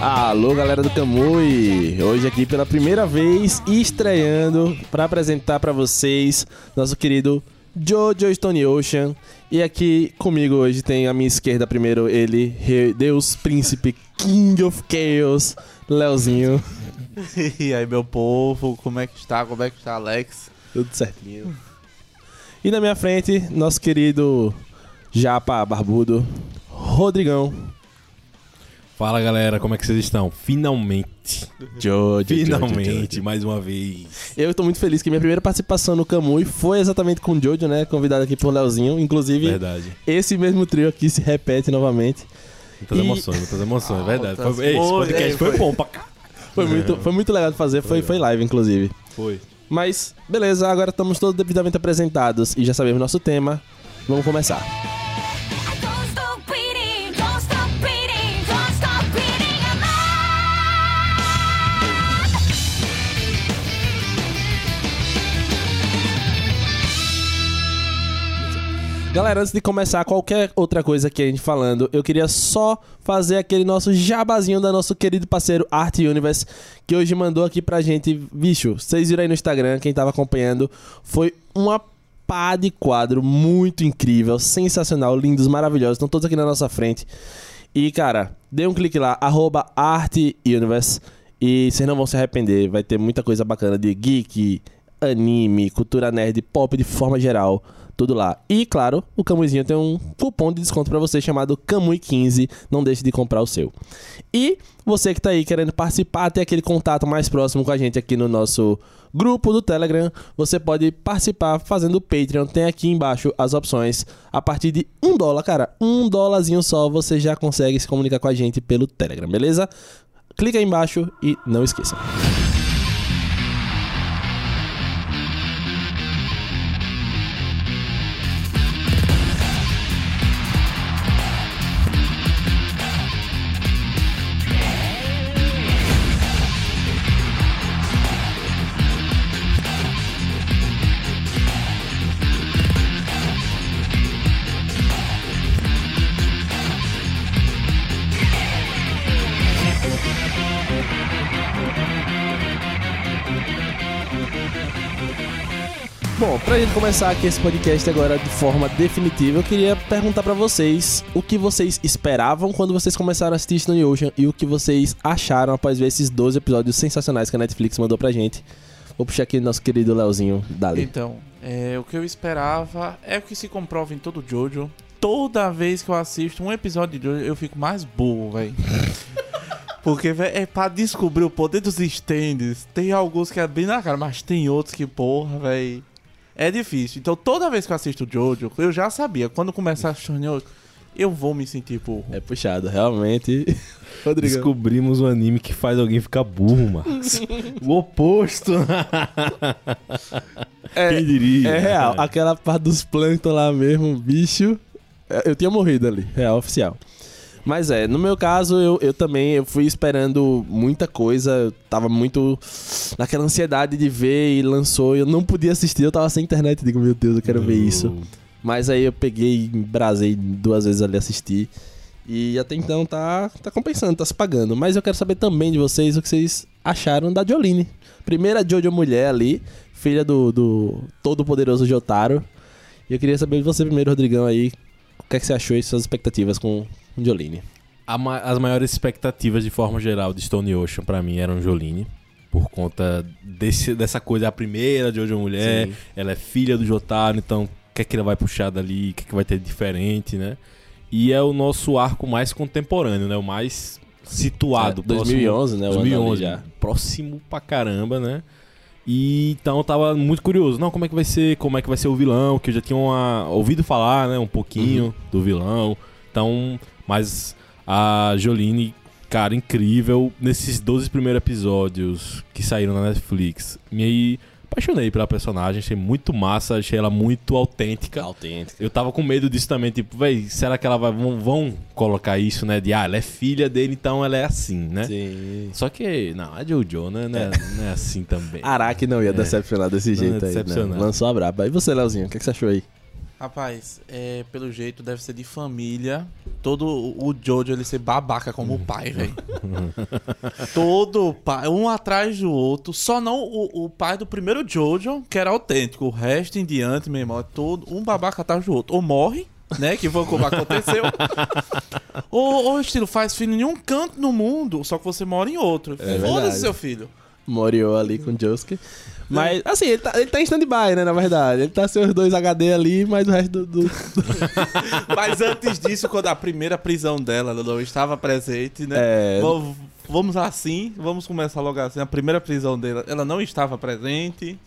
Alô, galera do Camui! Hoje aqui pela primeira vez estreando para apresentar para vocês nosso querido Jojo Stone Ocean. E aqui comigo hoje tem à minha esquerda primeiro ele, Deus Príncipe King of Chaos, Leozinho. E aí, meu povo, como é que está? Como é que está, Alex? Tudo certinho. E na minha frente, nosso querido Japa Barbudo, Rodrigão. Fala galera, como é que vocês estão? Finalmente. Jojo, Finalmente, Jojo, Jojo. mais uma vez. Eu tô muito feliz que minha primeira participação no Camui foi exatamente com o Jojo, né? Convidado aqui por Leozinho. Inclusive, Verdade. esse mesmo trio aqui se repete novamente. Muitas E- emoções, muitas emoções, é verdade. Altas- Foi, ei, esse podcast é, foi, foi. bom pra cá. Foi muito, foi muito legal de fazer, foi, foi live, inclusive. Foi. Mas, beleza, agora estamos todos devidamente apresentados e já sabemos nosso tema. Vamos começar. Galera, antes de começar qualquer outra coisa que a gente falando, eu queria só fazer aquele nosso jabazinho da nosso querido parceiro Art Universe, que hoje mandou aqui pra gente. Bicho, vocês viram aí no Instagram, quem tava acompanhando, foi uma pá de quadro muito incrível, sensacional, lindos, maravilhosos, estão todos aqui na nossa frente. E, cara, dê um clique lá, arroba Art Universe, e vocês não vão se arrepender, vai ter muita coisa bacana de geek, anime, cultura nerd, pop de forma geral, tudo lá. E, claro, o Camuizinho tem um cupom de desconto pra você chamado Camui15, não deixe de comprar o seu. E você que tá aí querendo participar, ter aquele contato mais próximo com a gente aqui no nosso grupo do Telegram, você pode participar fazendo o Patreon. Tem aqui embaixo as opções. A partir de um dólar, cara, um dólarzinho só, você já consegue se comunicar com a gente pelo Telegram, beleza? Clica aí embaixo e não esqueça. Pra gente começar aqui esse podcast agora de forma definitiva, eu queria perguntar pra vocês o que vocês esperavam quando vocês começaram a assistir Stone Ocean e o que vocês acharam após ver esses 12 episódios sensacionais que a Netflix mandou pra gente. Vou puxar aqui nosso querido Leozinho Dali. Então, é, o que eu esperava é o que se comprova em todo Jojo. Toda vez que eu assisto um episódio de Jojo, eu fico mais burro, velho. Porque, velho, é pra descobrir o poder dos stands. Tem alguns que é bem na cara, mas tem outros que, porra, velho. É difícil. Então, toda vez que eu assisto Jojo, eu já sabia. Quando começar a Stone Ocean, eu vou me sentir burro. É puxado, realmente. Rodrigo. Descobrimos um anime que faz alguém ficar burro, Marcos. o oposto. Quem diria? É real, aquela parte dos plâncton lá mesmo, bicho. é, Eu tinha morrido ali, real oficial. Mas é, no meu caso, eu, eu também eu fui esperando muita coisa. Eu tava muito naquela ansiedade de ver e lançou. Eu não podia assistir, eu tava sem internet. Digo, meu Deus, eu quero ver isso. Mas aí eu peguei e brasei duas vezes ali assistir. E até então tá, tá compensando, tá se pagando. Mas eu quero saber também de vocês o que vocês acharam da Jolene. Primeira Jojo mulher ali, filha do, do todo-poderoso Jotaro. E eu queria saber de você primeiro, Rodrigão, aí. O que, é que você achou e suas expectativas com Jolene? Ma- as maiores expectativas de forma geral de Stone Ocean pra mim eram Jolene. Por conta desse, dessa coisa, a primeira de hoje mulher, Sim. ela é filha do Jotaro, então o que é que ela vai puxar dali, o que é que vai ter de diferente, né? E é o nosso arco mais contemporâneo, né? O mais situado. É, 2011, né? O ano ali 2011, já. próximo pra caramba, né? E então eu tava muito curioso. Não, como é que vai ser? Como é que vai ser o vilão? Que eu já tinha uma- ouvido falar, né? Um pouquinho Uhum. do vilão. Então, mas a Jolene, cara, incrível. Nesses 12 primeiros episódios que saíram na Netflix, me apaixonei pela personagem. Achei muito massa, achei ela muito autêntica. Autêntica. Eu tava com medo disso também, tipo, véi, será que ela vai. Vão, vão colocar isso, né? De ah, ela é filha dele, então ela é assim, né? Sim. Só que, não, a Jojo, né? Não é, não é assim também. Araki não ia decepcionar desse Não ia jeito aí. Não. Lançou a braba. E você, Leozinho, o que, que você achou aí? Rapaz, é, pelo jeito deve ser de família, todo o Jojo ele ser babaca como o pai, velho. todo pai, um atrás do outro. Só não o, o pai do primeiro Jojo, que era autêntico. O resto em diante, meu irmão, é todo um babaca atrás do outro. Ou morre, né? Que foi como aconteceu. ou, ou estilo, faz filho em um canto no mundo, só que você mora em outro. É. Foda-se, seu filho. Moriou ali com o Josuke. Mas, assim, ele tá, ele tá em stand-by, né, na verdade. Ele tá seus dois HD ali, mas o resto do... do- Mas antes disso, quando a primeira prisão dela ela não estava presente, né? É. Va- Vamos assim, vamos começar logo assim. A primeira prisão dela, ela não estava presente.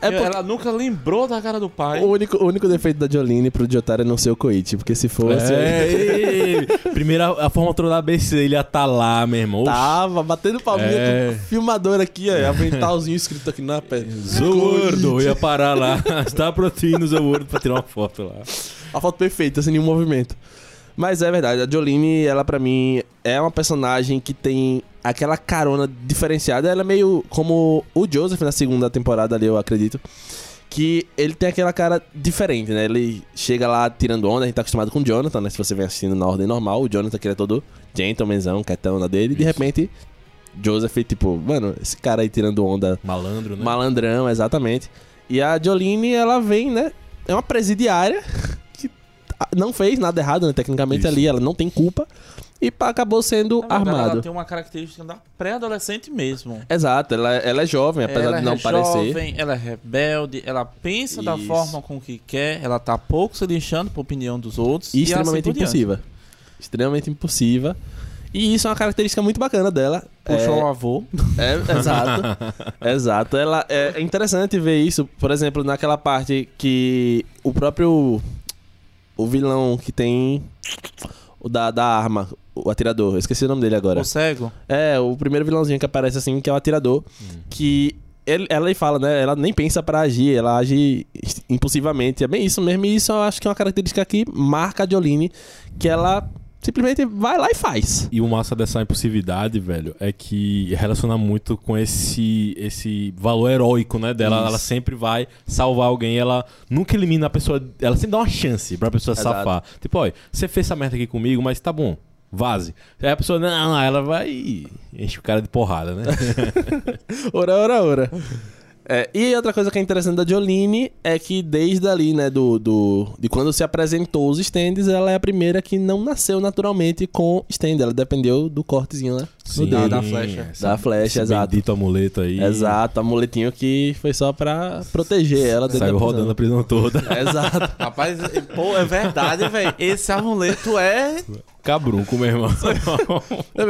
É porque- Ela nunca lembrou da cara do pai. O único, o único defeito da Jolene pro Jotaro é não ser o Koichi, porque se fosse... É, ei, Primeiro, a formatura da ABC, ele ia tá lá, meu irmão. Tava batendo palminha É. com o filmador aqui, ó. Aventalzinho escrito aqui na perna. Zordo, ia parar lá. Está proteína o Zordo pra tirar uma foto lá. A foto perfeita, sem nenhum movimento. Mas é verdade, a Jolene, ela pra mim é uma personagem que tem aquela carona diferenciada. Ela é meio como o Joseph na segunda temporada ali, eu acredito. Que ele tem aquela cara diferente, né? Ele chega lá tirando onda, a gente tá acostumado com o Jonathan, né? Se você vem assistindo na ordem normal, o Jonathan que ele é todo gentlemanzão, quietão na dele, e de repente, Joseph, tipo, mano, esse cara aí tirando onda Malandro, né? Malandrão, exatamente. E a Jolene, ela vem, né? É uma presidiária que não fez nada errado, né? Tecnicamente Isso. ali, ela não tem culpa. E acabou sendo verdade, armado. Ela tem uma característica da pré-adolescente mesmo. Exato, ela, ela é jovem, apesar ela de não é parecer. jovem, ela é rebelde, ela pensa da Isso. forma com que quer, ela tá pouco se lixando pra opinião dos outros. E assim extremamente diante. impulsiva. Extremamente impulsiva. E isso é uma característica muito bacana dela. Puxou É- o avô. É, exato. exato. Ela, é, é interessante ver isso, por exemplo, naquela parte que o próprio. O vilão que tem. O da, da arma, o atirador. Eu esqueci o nome dele agora. O cego. É, o primeiro vilãozinho que aparece assim, que é o atirador. Que ele, ela fala, né? Ela nem pensa pra agir, ela age impulsivamente. É bem isso mesmo, e isso eu acho que é uma característica que marca a Jolene, que ela simplesmente vai lá e faz. E o massa dessa impulsividade, velho, é que relaciona muito com esse esse valor heróico, né, dela. Isso. Ela sempre vai salvar alguém, ela nunca elimina a pessoa, ela sempre dá uma chance pra pessoa Exato. safar. Tipo, olha, você fez essa merda aqui comigo, mas tá bom, vaze. Aí a pessoa, não, ela vai e enche o cara de porrada, né? Ora, ora, ora. É, e outra coisa que é interessante da Jolene é que desde ali, né, do, do, de quando se apresentou os stands, ela é a primeira que não nasceu naturalmente com stand. Ela dependeu do cortezinho, né? Sim, da- da flecha. essa- Da flecha, esse exato. Bendito amuleto aí. Exato, amuletinho que foi só pra proteger ela dentro Saiu da prisão. rodando a prisão toda. Exato. Rapaz, pô, é verdade, velho. Esse amuleto é. Cabrunco, meu irmão.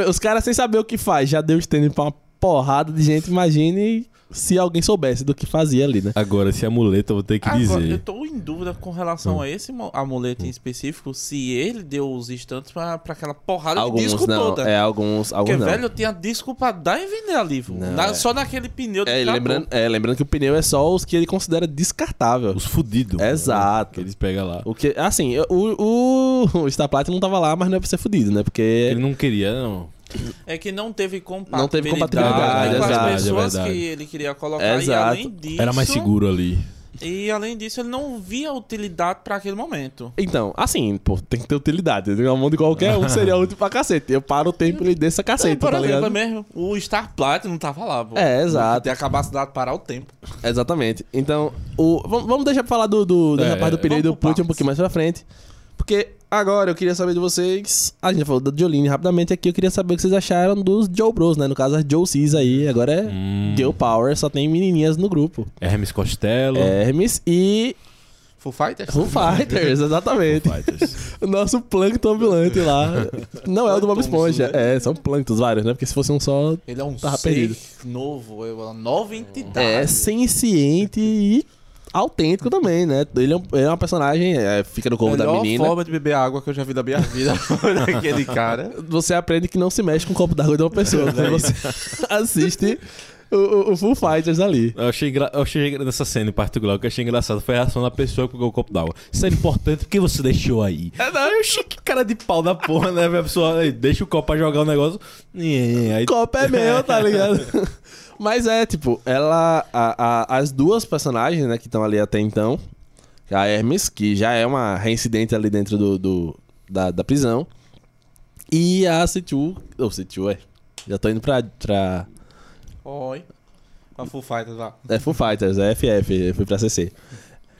Os caras sem saber o que faz, já deu stand pra uma porrada de gente, imagine se alguém soubesse do que fazia ali, né? Agora, esse amuleto eu vou ter que Agora, eu dizer. tô em dúvida com relação a esse amuleto em específico, se ele deu os instantes pra, pra aquela porrada de Alguns disco não, toda. é, alguns, Porque, alguns não. velho, tinha disco pra dar e vender ali. Não, Na- é. Só naquele pneu de É, lembrando, é, lembrando que o pneu é só os que ele considera descartável. Os fudidos. Exato. Que eles pegam lá. O que, assim, o, o, o Star Platinum não tava lá, mas não é pra ser fudido, né? Porque Ele não queria, não. É que não teve compatibilidade, Não teve compatibilidade, com as é pessoas verdade. que ele queria colocar. Exato. E além disso... Era mais seguro ali. E além disso, ele não via utilidade pra aquele momento. Então, assim, pô, tem que ter utilidade. Na mão de qualquer um seria útil pra cacete. Eu paro o tempo e dessa cacete, Por tá exemplo, ligado? mesmo, o Star Platinum tava lá, pô. É, exato. Tem a capacidade de parar o tempo. Exatamente. Então, o, vamos, deixar pra falar do, do, dessa É, parte do pneu e do vamos por put um pouquinho mais pra frente. Porque agora eu queria saber de vocês. A gente já falou da Jolene rapidamente aqui. Eu queria saber o que vocês acharam dos Joe Bros, né? No caso, as Joe Cis aí. Agora é Hum. Girl Power, só tem menininhas no grupo. Hermes Costello. Hermes e Full Fighters? Foo Fighters, exatamente. Fighters. O nosso Plankton ambulante lá. Não é o do Bob Esponja. né? É, são Planktons vários, né? Porque se fosse um só. Ele é um Tava ser perdido. novo, é uma nova entidade. É senciente e autêntico também, né? Ele é, um- ele é uma personagem, é, fica no corpo da Melhor menina. forma de beber água que eu já vi da minha vida. Daquele cara. Você aprende que não se mexe com o copo d'água de uma pessoa. Quando você assiste o, o, o Full Fighters ali. Eu achei, engra... eu achei engra- nessa cena em particular, o que eu achei engraçado foi a reação da pessoa que pegou o copo d'água. Isso era importante porque você deixou aí. É, não, eu achei que cara de pau da porra, né? A pessoa "Ei, deixa o copo pra jogar o negócio. E aí, O copo é meu, tá ligado? Mas é, tipo, ela. a- a- as duas personagens, né, que estão ali até então. A Hermes, que já é uma reincidente ali dentro do, do, da, da prisão. E a C2. Ou C2, é. Já tô indo pra. pra Oi. A Full Fighters lá. é Foo Fighters, é FF, fui pra CC.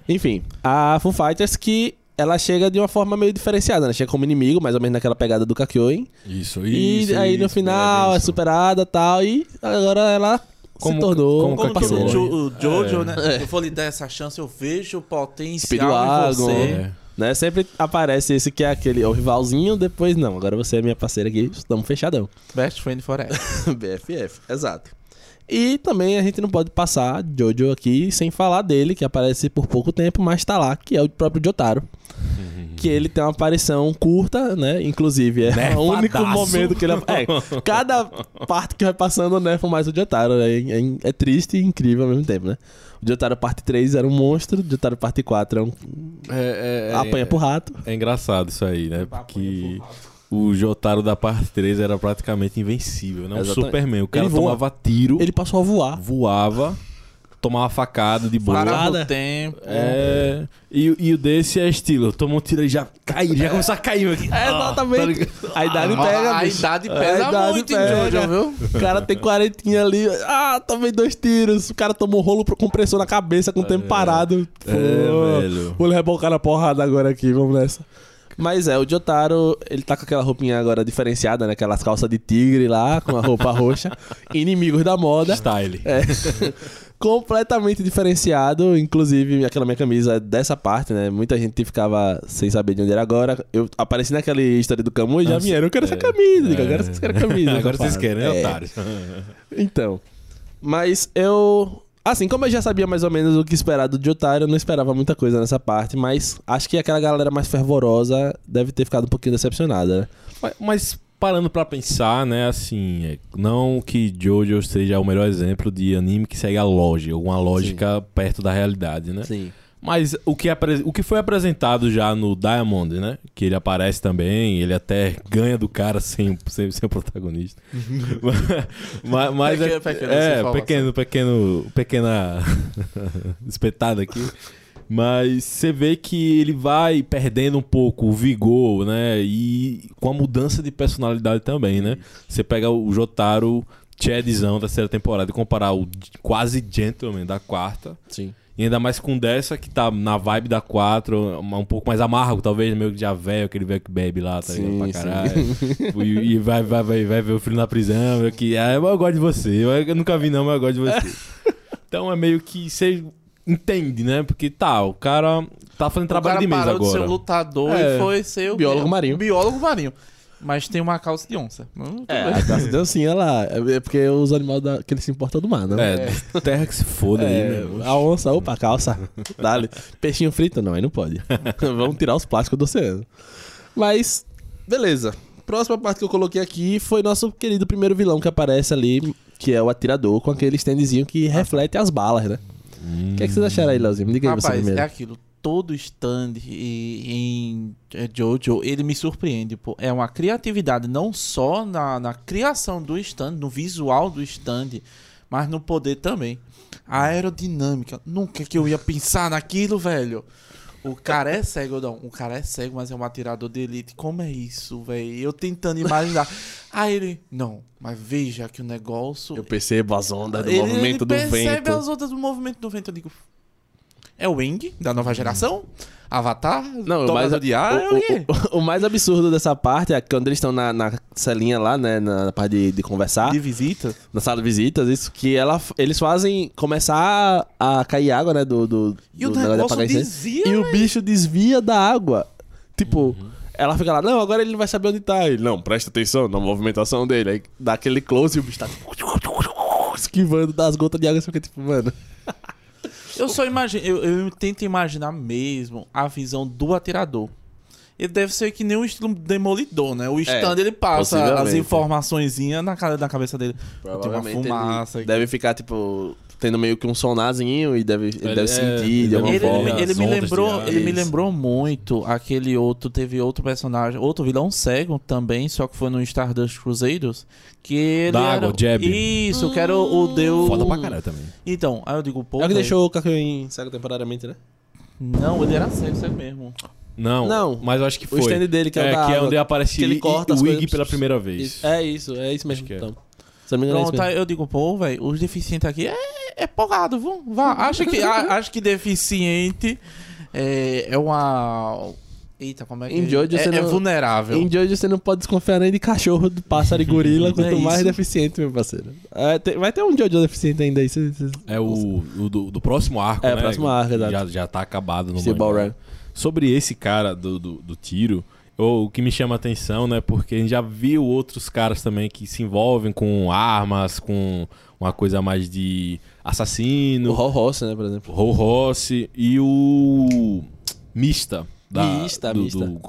Enfim, a Foo Fighters que ela chega de uma forma meio diferenciada, né? Chega como inimigo, mais ou menos naquela pegada do Kakyoin. Isso, E isso. aí no isso, final é isso. superada e tal. E agora ela Como- se tornou como Como parceira. o, Jo- o Jojo, É. né? É. Eu vou lhe dar essa chance, eu vejo o potencial Speedwagon. em você. É. Né? Sempre aparece esse que é aquele o rivalzinho, depois não. Agora você é minha parceira aqui, estamos fechadão. Best friend forever. BFF, exato. E também a gente não pode passar Jojo aqui sem falar dele, que aparece por pouco tempo, mas tá lá, que é o próprio Jotaro. Que ele tem uma aparição curta, né? Inclusive, é o único momento que ele. É, cada parte que vai passando, nerfa mais o Jotaro. É, é, é triste e incrível ao mesmo tempo, né? O Jotaro parte 3 era um monstro, o Jotaro parte 4 é um. É, é, é, apanha pro rato. É engraçado isso aí, né? Porque o Jotaro da parte 3 era praticamente invencível, né? Um Exatamente. Superman. O cara Ele voa. tomava tiro, Ele passou a voar. voava, tomava facada de boa. Parada. o tempo. É. E, e o desse é estilo, tomou um tiro e já caiu, já começou a cair aqui. É, exatamente. a idade Ah, pega, a bicho. idade A pesa idade muito pega. em Jojo, viu? O cara tem quarentinha ali. Ah, tomei dois tiros. O cara tomou um rolo pro- com pressão na cabeça com o tempo parado. Pô, É, velho. Vou rebocar na porrada agora aqui, vamos nessa. Mas é, o Jotaro, ele tá com aquela roupinha agora diferenciada, né? Aquelas calças de tigre lá, com a roupa roxa. Inimigos da moda. Style. É. Completamente diferenciado. Inclusive, aquela minha camisa é dessa parte, né? Muita gente ficava sem saber de onde era agora. Eu apareci naquela história do Camus e já Ah, vieram. Eu quero essa é. camisa. Digo, agora É. vocês querem camisa. Agora vocês querem, né, É. otários? Então. Mas eu. Assim, como eu já sabia mais ou menos o que esperar do Jotaro, eu não esperava muita coisa nessa parte, mas acho que aquela galera mais fervorosa deve ter ficado um pouquinho decepcionada, né? Mas, mas parando pra pensar, né, assim, é, não que Jojo seja o melhor exemplo de anime que segue a lógica, alguma lógica perto da realidade, né? Sim. Mas o que, o que foi apresentado já no Diamond, né? Que ele aparece também, ele até ganha do cara sem, sem ser o protagonista. mas, mas Pequeno- é, pequeno, é pequeno, pequeno, pequena espetada aqui. Mas você vê que ele vai perdendo um pouco o vigor, né? E com a mudança de personalidade também, né? Você pega o Jotaro Chadzão da terceira temporada e comparar o quase Gentleman da quarta. Sim. E ainda mais com dessa que tá na vibe da 4, um pouco mais amargo, talvez, meio que já velho, aquele velho que bebe lá, tá ligado? Sim, Pra sim. caralho. e e vai, vai, vai, vai ver o filho na prisão, meio que, ah, eu gosto de você. Eu, eu nunca vi não, mas eu gosto de você. então é meio que você entende, né? Porque tá, o cara tá fazendo trabalho o cara de mesa parou de ser agora. um lutador É. e foi ser o Biólogo marinho. Biólogo marinho. Mas tem uma calça de onça. Hum, É, a calça de oncinha lá. É porque os animais da, que ele se importa do mar, né? É, terra que se foda aí, É, meu. a onça, opa, a calça. Dale. Peixinho frito? Não, aí não pode. Vamos tirar os plásticos do oceano. Mas, beleza. Próxima parte que eu coloquei aqui foi nosso querido primeiro vilão que aparece ali, que é o atirador, com aquele standzinho que reflete as balas, né? O que, é que vocês acharam aí, Leozinho? Me diga aí você Rapaz, primeiro. é aquilo. Todo stand e- em é, Jojo, ele me surpreende. Pô. É uma criatividade não só na, na criação do stand, no visual do stand, mas no poder também. A aerodinâmica. Nunca que eu ia pensar naquilo, velho. O cara é cego, não. O cara é cego, mas é um atirador de elite. Como é isso, velho? Eu tentando imaginar. Aí ele. Não, mas veja que o negócio. Eu percebo as ondas do Ele- movimento ele do percebe vento. as ondas do movimento do vento. Eu digo. É o Wing, da nova geração? Avatar? Não, o mais, Tomador de ar? é o, o quê? o- o- o mais absurdo dessa parte é quando eles estão na, na celinha lá, né? Na parte de, de conversar. De visita? na sala de visitas, isso que ela, eles fazem começar a cair água, né, do, do, E o do negócio de negócio desvia, E o bicho desvia da água. Tipo, ela fica lá, não, agora ele não vai saber onde tá. Ele, não, presta atenção na movimentação dele. Aí dá aquele close e o bicho tá esquivando das gotas de água. Você fica tipo, mano... Eu só imagino, eu, eu tento imaginar mesmo a visão do atirador. Ele deve ser que nem o estilo demolidor, né? O stand ele passa as informaçõezinhas na, na cabeça dele. Tem uma fumaça. ele deve ficar, tipo, tendo meio que um sonarzinho e deve, ele Ele- deve é, sentir ele de alguma Ele, forma. ele as me lembrou, ele me lembrou muito aquele outro, teve outro personagem, outro vilão cego também, só que foi no Stardust Crusaders, que ele Da era água, Jeb. Isso, que era o, o deus. Foda pra caralho também. Então, aí eu digo, pô, É o que deixou o Kakyoin cego temporariamente, né? não, ele era cego, cego mesmo. Não, Não. mas eu acho que O foi. stand dele que é o é, que é onde aparece que ele corta o as Wig pela primeira vez. Isso, É isso, é isso mesmo. É. Então. Se eu não me engano, é isso Pronto, mesmo. eu digo, pô, velho, os deficientes aqui é, é porrado, vão, vá. Acho que, a- acho que deficiente é, é uma. Eita, como é que Em Jojo é? você é não- vulnerável. Em Jojo você não pode desconfiar nem de cachorro, de pássaro e gorila, É quanto mais isso. deficiente, meu parceiro. É, tem- vai ter um Jojo deficiente ainda aí. cê- cê- É o, o do, do próximo arco, É, né? o próximo arco, exato. Já, já tá acabado no mangá. Sobre esse cara do, do, do tiro, o, o que me chama a atenção, né? Porque a gente já viu outros caras também que se envolvem com armas, com uma coisa mais de O assassino. Hall Ross, né, por exemplo. O Rossi e o Mista. Da, Mista, do, Mista. do.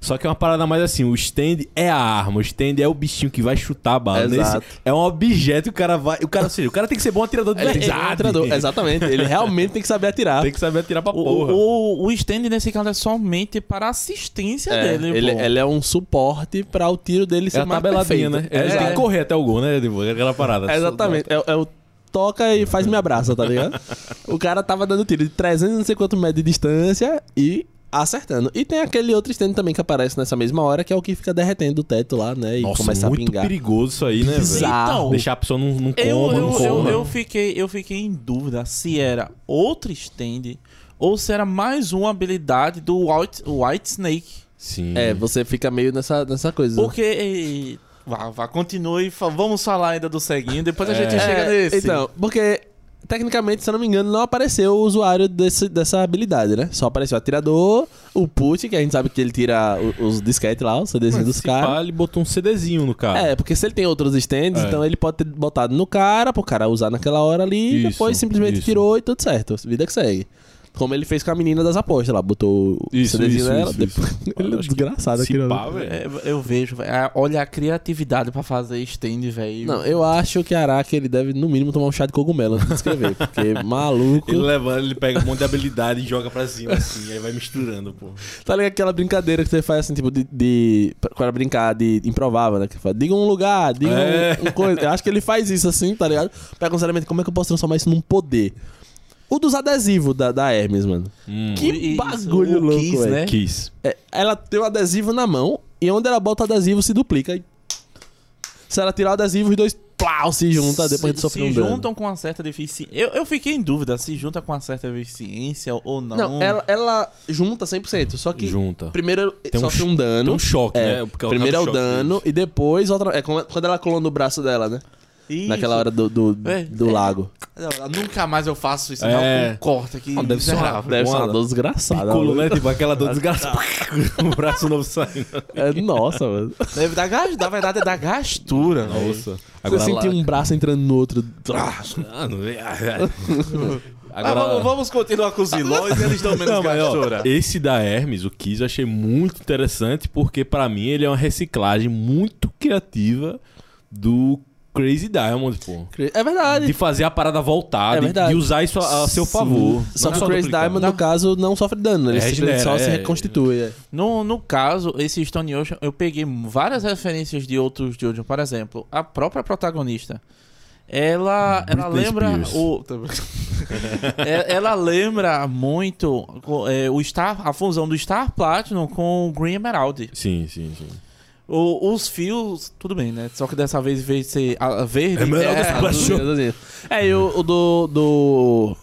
Só que é uma parada mais assim, o stand é a arma, o stand é o bichinho que vai chutar a bala. Exato. Nesse, é um objeto que o cara vai. O cara, ou seja, o cara tem que ser bom atirador de Ele tem que ser um verdade. atirador, Exatamente. Ele realmente tem que saber atirar. Tem que saber atirar pra O, porra. o, o stand nesse caso é somente para assistência É, dele, ele, ele é um suporte para o tiro dele é ser a mais tabeladinha, perfeito. né? Ele É, tem que correr até o gol, né? Aquela parada. É, exatamente. É, é o toca e faz me abraça, tá ligado? o cara tava dando tiro de 300 não sei quanto metros de distância e acertando. E tem aquele outro stand também que aparece nessa mesma hora, que é o que fica derretendo o teto lá, né? E Nossa, começa a muito pingar. perigoso isso aí, né, velho? Então, Deixar a pessoa num, num Eu, coma, eu, eu, coma. eu fiquei, eu fiquei em dúvida se era outro stand ou se era mais uma habilidade do White, White Snake. Sim. É, você fica meio nessa, nessa coisa. Porque. Vá, vá, continue. fa- Vamos falar ainda do ceguinho, depois a É. gente chega É, nesse. Então, porque tecnicamente, se eu não me engano, não apareceu o usuário desse, dessa habilidade, né? Só apareceu o atirador, o put, que a gente sabe que ele tira o- os disquetes lá, os CDzinhos dos caras. ele botou um CDzinho no cara. É, porque se ele tem outros stands, É. então ele pode ter botado no cara, pro cara usar naquela hora ali, e Isso, depois simplesmente isso. tirou e tudo certo. Vida que segue. Como ele fez com a menina das apostas lá, botou o Isso, CDzinho isso, nela. isso, depois... isso. ele é desgraçado Se aquele pá. É, eu vejo, velho. Ah, Olha a criatividade pra fazer stand, velho. Não, eu acho que Araki ele deve, no mínimo, tomar um chá de cogumelo antes de escrever. Porque maluco. Ele levanta, ele pega um monte de habilidade e joga pra cima, assim, aí vai misturando, pô. Tá ligado aquela brincadeira que você faz assim, tipo, de. de para brincar de improvável, né? Que fala, diga um lugar, diga É. um, um coisa. Eu acho que ele faz isso assim, tá ligado? Pega um como é que eu posso transformar isso num poder? O dos adesivos da, da Hermes, mano. Hum. Que Isso, bagulho louco, Kiss, né? Kiss. É, ela tem o adesivo na mão e onde ela bota o adesivo se duplica. E... Se ela tirar o adesivo, os dois plau, se juntam depois de se, sofrer se um dano. juntam com uma certa deficiência. Eu, eu fiquei em dúvida se junta com uma certa deficiência ou não. Não, ela, ela junta 100%, só que Junta. primeiro Tem um sofre cho- um dano. Tem um choque, É, né? Porque primeiro é o choque dano deles. e depois outra. É quando quando ela colou no braço dela, né? Isso. Naquela hora do, do, É, do é. lago. Não, nunca mais eu faço isso. É. Não, corte aqui. Ah, deve ser uma-. Deve ser uma Uma- dor desgraçada. Mano. né? Tipo aquela dor desgraçada. o braço novo saindo. É, nossa, mano. Deve dar gas, na verdade é da gastura. Nossa. Você sentir um braço entrando no outro. Ah, não é. Mas vamos, vamos continuar com os vilões, eles dão menos Não, mas, ó, gastura. esse da Hermes, o Kiss, eu achei muito interessante porque pra mim ele é uma reciclagem muito criativa do Crazy Diamond, pô. É verdade. De fazer a parada voltar, É de, verdade. de usar isso a, a seu favor. Só Não que o Crazy. Diamond, no caso, não sofre dano. Ele É, simplesmente só regenera, se é. reconstitui. é. No, no caso, esse Stone Ocean, eu peguei várias referências de outros Jojo. Por exemplo, a própria protagonista. Ela, ela lembra Spears. o É, ela lembra muito é, o Star, a fusão do Star Platinum com o Green Emerald. Sim, sim, sim. O- os fios, tudo bem, né? Só que dessa vez, em vez de ser a, verde, Emerald é, Splash. É, e o, o do. do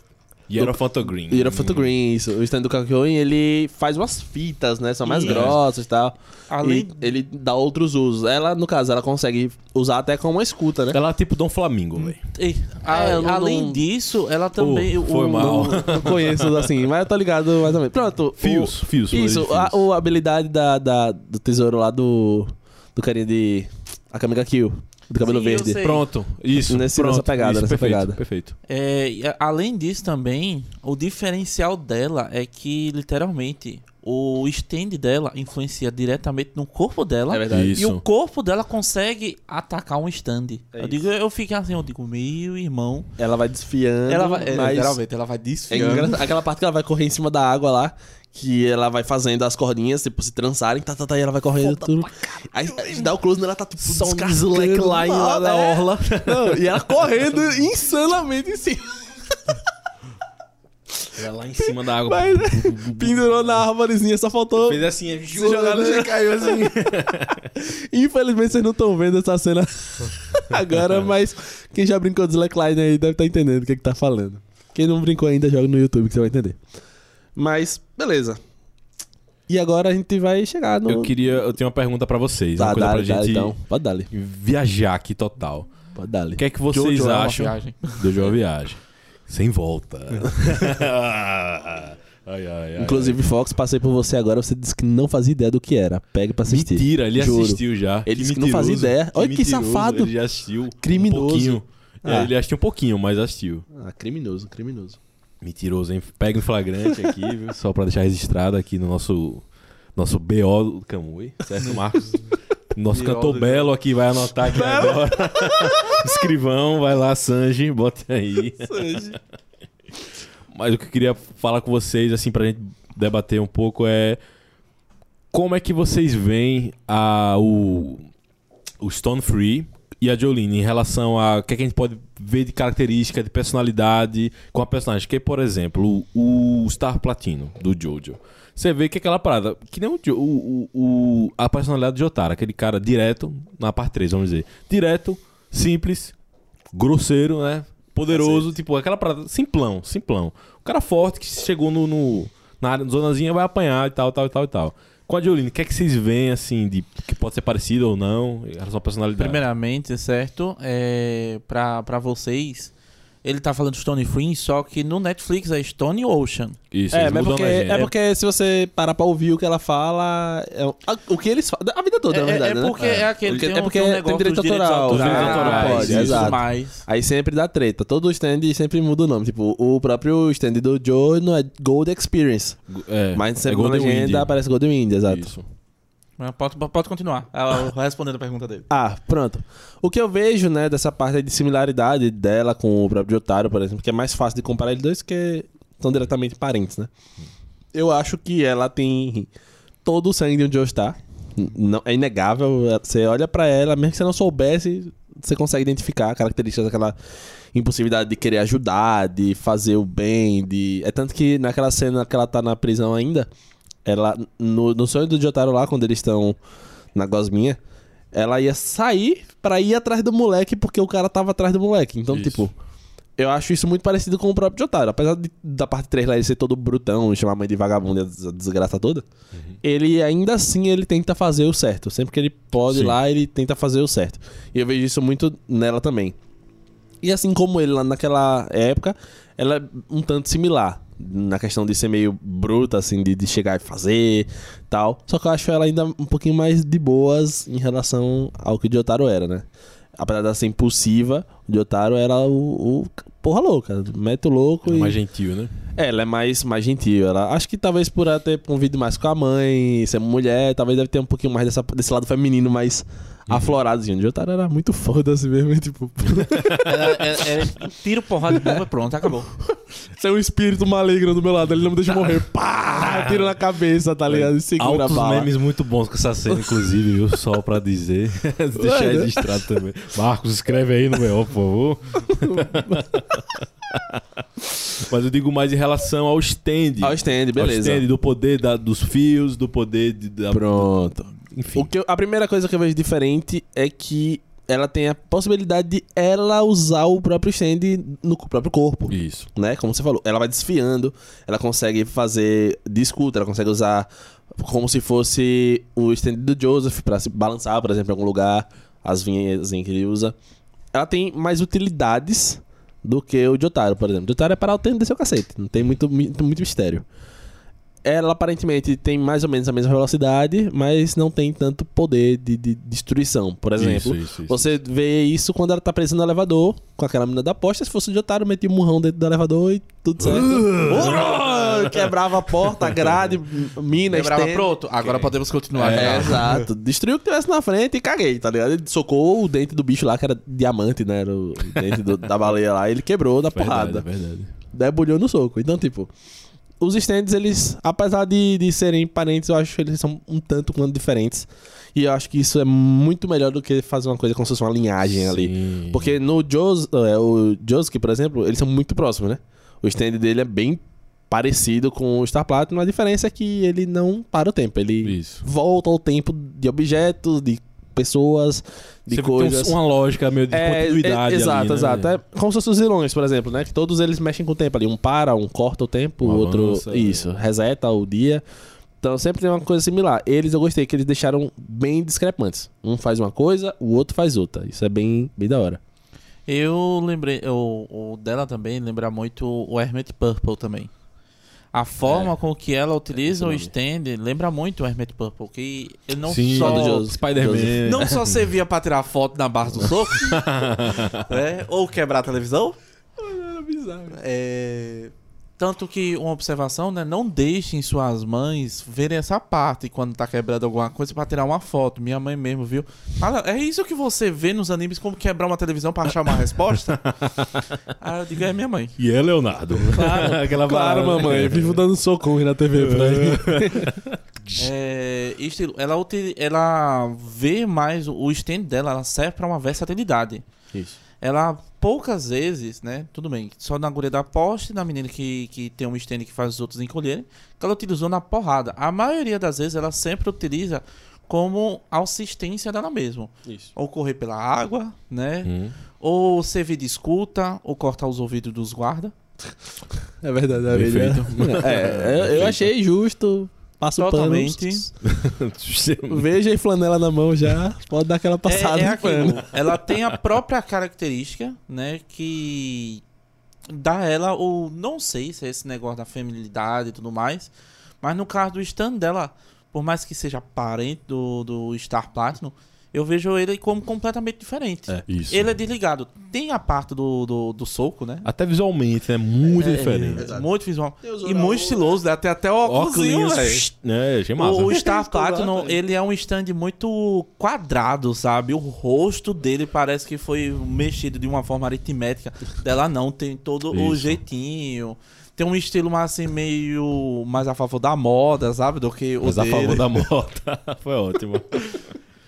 Hierophanta Green. Hierophant Green, isso. O stand do Kakyoin, ele faz umas fitas, né? São mais Isso. grossas e tal. além E ele dá outros usos. Ela, no caso, ela consegue usar até como uma escuta, né? Ela é tipo Dom Flamingo, velho. e- a- É, eu não- além não- disso, ela também. Oh, foi o- mal. Não conheço assim, mas eu tô ligado mais ou menos. Pronto. o- Fios, fios. Isso, fios. a, o- a habilidade da, da- do tesouro lá do. Do carinha de. Akamiga Kill. Do cabelo Sim, verde. Pronto, isso. Nesse- pronto, nessa pegada, isso, nessa perfeito, pegada. Perfeito. É, e além disso também, o diferencial dela é que, literalmente, o stand dela influencia diretamente no corpo dela. É verdade. Isso. E o corpo dela consegue atacar um stand. É eu digo, eu fico assim, eu digo, meu irmão. Ela vai desfiando. Ela vai, é, mas literalmente, ela vai é desfiando. engraçado. Aquela parte que ela vai correr em cima da água lá. Que ela vai fazendo as cordinhas, tipo, se trançarem, tá, tá, tá, e ela vai correndo tudo. Aí a gente dá o close nela, ela tá tipo Só um lá Não, da é. orla. Não, e ela correndo insanamente em cima. Era lá em cima da água. Mas, pendurou na árvorezinha, só faltou. Fez assim, Se jogar no chão, caiu assim. Infelizmente vocês não estão vendo essa cena agora, mas quem já brincou de Slackline aí deve estar entendendo o que, é que tá falando. Quem não brincou ainda, joga no YouTube que você vai entender. Mas, beleza. E agora a gente vai chegar no. Eu queria. Eu tenho uma pergunta pra vocês. Tá, uma coisa dá, pra dá, gente então. Pode dar ali. viajar aqui total. Pode dar ali. O que é que vocês Jojo é uma acham viagem. do João Viagem? Sem volta. ai, ai, ai, Inclusive, Fox, passei por você agora, você disse que não fazia ideia do que era. Pega pra assistir. Mentira, ele Juro. assistiu já. Ele disse que não fazia ideia. Olha que mentiroso, safado. Ele já assistiu. Criminoso. Um pouquinho. É, Ah. ele assistiu um pouquinho, mas assistiu. Ah, criminoso, criminoso. Mentiroso, hein? Pega em flagrante aqui, viu? Só pra deixar registrado aqui no nosso, nosso BO do Camui, certo, Marcos? Nosso BO cantor do- Belo aqui vai anotar aqui agora. Escrivão, vai lá, Sanji, bote aí. Mas o que eu queria falar com vocês, assim, pra gente debater um pouco é como é que vocês veem a, o, o Stone Free e a Jolene em relação a o que, é que a gente pode ver de característica, de personalidade com a personagem. Que, por exemplo, o, o Star Platino do Jojo. Você vê que aquela parada, que nem o, o, o, a personalidade do Jotaro, aquele cara direto, na parte 3, vamos dizer. Direto, simples, grosseiro, né? Poderoso, tipo, aquela parada, simplão, simplão. O cara forte que chegou no, no- na área, na zonazinha, vai apanhar e tal, tal, e tal, e tal. Com a Jolene, o que é que vocês veem, assim, de que pode ser parecido ou não, relação à personalidade? Primeiramente, certo? É, pra, pra vocês, ele tá falando Stone Free, só que no Netflix é Stone Ocean. Isso, É, mas porque, a é porque se você parar pra ouvir o que ela fala, é o- a- o que eles falam, a vida toda, É, na verdade, é né? porque é, aquele Porque- tem, é um- porque tem um tem negócio direito dos direitos autoral, autorais, autorais, isso, exato. mais. Aí sempre dá treta. Todo stand sempre muda o nome. Tipo, o próprio stand do Joe não é Gold Experience. É, Mas sempre é na Golden legenda Wind. aparece Golden Wind, exato. Isso. Pode, pode continuar. Ela- Respondendo a pergunta dele. Ah, pronto. O que eu vejo, né, dessa parte de similaridade dela com o próprio Jotaro, por exemplo, que é mais fácil de comparar eles dois, que são diretamente parentes, né? Eu acho que ela tem todo o sangue de um Joestar. Não, é inegável. Você olha pra ela, mesmo que você não soubesse, você consegue identificar características daquela impulsividade de querer ajudar, de fazer o bem, de... É tanto que naquela cena que ela tá na prisão ainda, ela, no, no sonho do Jotaro lá, quando eles estão na gosminha, ela ia sair pra ir atrás do moleque porque o cara tava atrás do moleque. Então, Isso. tipo, eu acho isso muito parecido com o próprio Jotaro. Apesar de- da parte 3 lá ele ser todo brutão e chamar a mãe de vagabundo e a des- a desgraça toda, ele ainda assim ele tenta fazer o certo. Sempre que ele pode Sim. lá, ele tenta fazer o certo. E eu vejo isso muito nela também. E assim como ele lá naquela época, ela é um tanto similar. Na questão de ser meio bruta, assim, de, de chegar e fazer tal. Só que eu acho ela ainda um pouquinho mais de boas em relação ao que o Jotaro era, né? Apesar dela ser impulsiva, o Jotaro era o, o porra louca. Mete o louco É e. mais gentil, né? É, ela é mais, mais gentil. Ela, acho que talvez por ela ter convivido mais com a mãe, ser mulher, talvez deve ter um pouquinho mais dessa, desse lado feminino mais afloradozinho. O Jotaro era muito foda-se mesmo, tipo. Ela, ela, ela tira porrada de bomba, pronto, acabou. Você é um espírito maligno do meu lado, ele não me deixa morrer. Pá! Tiro na cabeça, tá ligado? E segura a Altos bala. memes muito bons com essa cena, inclusive, viu? Só pra dizer. Deixar né? registrado também. Marcos, escreve aí no meu, por favor. Mas eu digo mais em relação ao stand. Ao stand, beleza. Ao stand, do poder da- dos fios, do poder de, da... Pronto. Enfim. O que eu- a primeira coisa que eu vejo diferente é que ela tem a possibilidade de ela usar o próprio stand no próprio corpo. Isso. né? Como você falou, ela vai desfiando, ela consegue fazer de escuta, ela consegue usar como se fosse o stand do Joseph pra se balançar, por exemplo, em algum lugar, as vinhas que ele usa. Ela tem mais utilidades do que o Jotaro, por exemplo. Jotaro é parar o tempo de seu cacete, não tem muito, muito, muito mistério. Ela aparentemente tem mais ou menos a mesma velocidade, mas não tem tanto poder de, de destruição. Por exemplo, Isso, isso, isso. você vê isso quando ela tá presa no elevador com aquela menina da aposta. Se fosse o Jotaro, metia um murrão dentro do elevador e tudo certo. Uh! Quebrava a porta, a grade, mina, Lembrava, stand. pronto, agora podemos continuar. É, exato. Destruiu o que tivesse na frente e caguei, tá ligado? Ele socou o dente do bicho lá, que era diamante, né? Era o dente do- da baleia lá. Ele quebrou na Verdade, porrada. é verdade. Debulhou no soco. Então, tipo, os stands, eles, apesar de, de serem parentes, eu acho que eles são um tanto quanto diferentes. E eu acho que isso é muito melhor do que fazer uma coisa como se fosse uma linhagem ali. Sim. Porque no Jos, é, o Josuke, por exemplo, eles são muito próximos, né? O stand dele é bem parecido com o Star Platinum. A diferença é que ele não para o tempo. Ele Isso. volta ao tempo de objetos, de pessoas, de Sempre coisas. tem um- uma lógica meio de É, continuidade é, exato, ali, né? exato. É como se fossem os vilões, por exemplo, né? Que todos eles mexem com o tempo ali. Um para, um corta o tempo, o outro. avança, isso, reseta o dia. Então sempre tem uma coisa similar. Eles eu gostei que eles deixaram bem discrepantes. Um faz uma coisa, o outro faz outra. Isso é bem, bem da hora. Eu lembrei, o, o dela também lembra muito o Hermit Purple também. A forma com que ela utiliza o esse stand lembra muito o Hermit Purple, que ele não Sim, só do. Spider-Man. não só servia pra tirar foto na barra do soco, né? ou quebrar a televisão. É, Tanto que uma observação, né? Não deixem suas mães verem essa parte quando tá quebrando alguma coisa pra tirar uma foto. Minha mãe mesmo, viu? Fala, é isso que você vê nos animes como quebrar uma televisão pra achar uma resposta? Aí eu digo, é minha mãe. E é Leonardo. Claro, Aquela claro, parada. mamãe. Vivo dando socão na TV pra ele. É, estilo, ela, ela vê mais o- o stand dela, ela serve pra uma versatilidade. Isso. Ela poucas vezes, né? Tudo bem, só na guria da poste, na menina que, que tem um stand que faz os outros encolherem, que ela utilizou na porrada. A maioria das vezes ela sempre utiliza como assistência dela mesmo. Isso. Ou correr pela água, né? Hum. Ou servir de escuta, ou cortar os ouvidos dos guardas. É verdade, é verdade. É, eu, eu achei justo. Passo Totalmente. pano. Veja e flanela na mão já. Pode dar aquela passada é, é aquilo. pano. Ela tem a própria característica, né? Que dá ela o. Não sei se é esse negócio da feminilidade e tudo mais. Mas no caso do stand dela, por mais que seja parente do, do Star Platinum, eu vejo ele como completamente diferente. É. Isso. Ele é desligado. Tem a parte do, do, do soco, né? Até visualmente, né? Muito É, diferente. é, muito visual. E muito ouro- estiloso, né? Tem até o óculos, né? Achei massa. O, o Star Platinum, é. ele é um stand muito quadrado, sabe? O rosto dele parece que foi mexido de uma forma aritmética. Dela não, tem todo o Isso. jeitinho. Tem um estilo mais assim, meio mais a favor da moda, sabe? Do que o Mas a dele. favor da moda. Foi ótimo.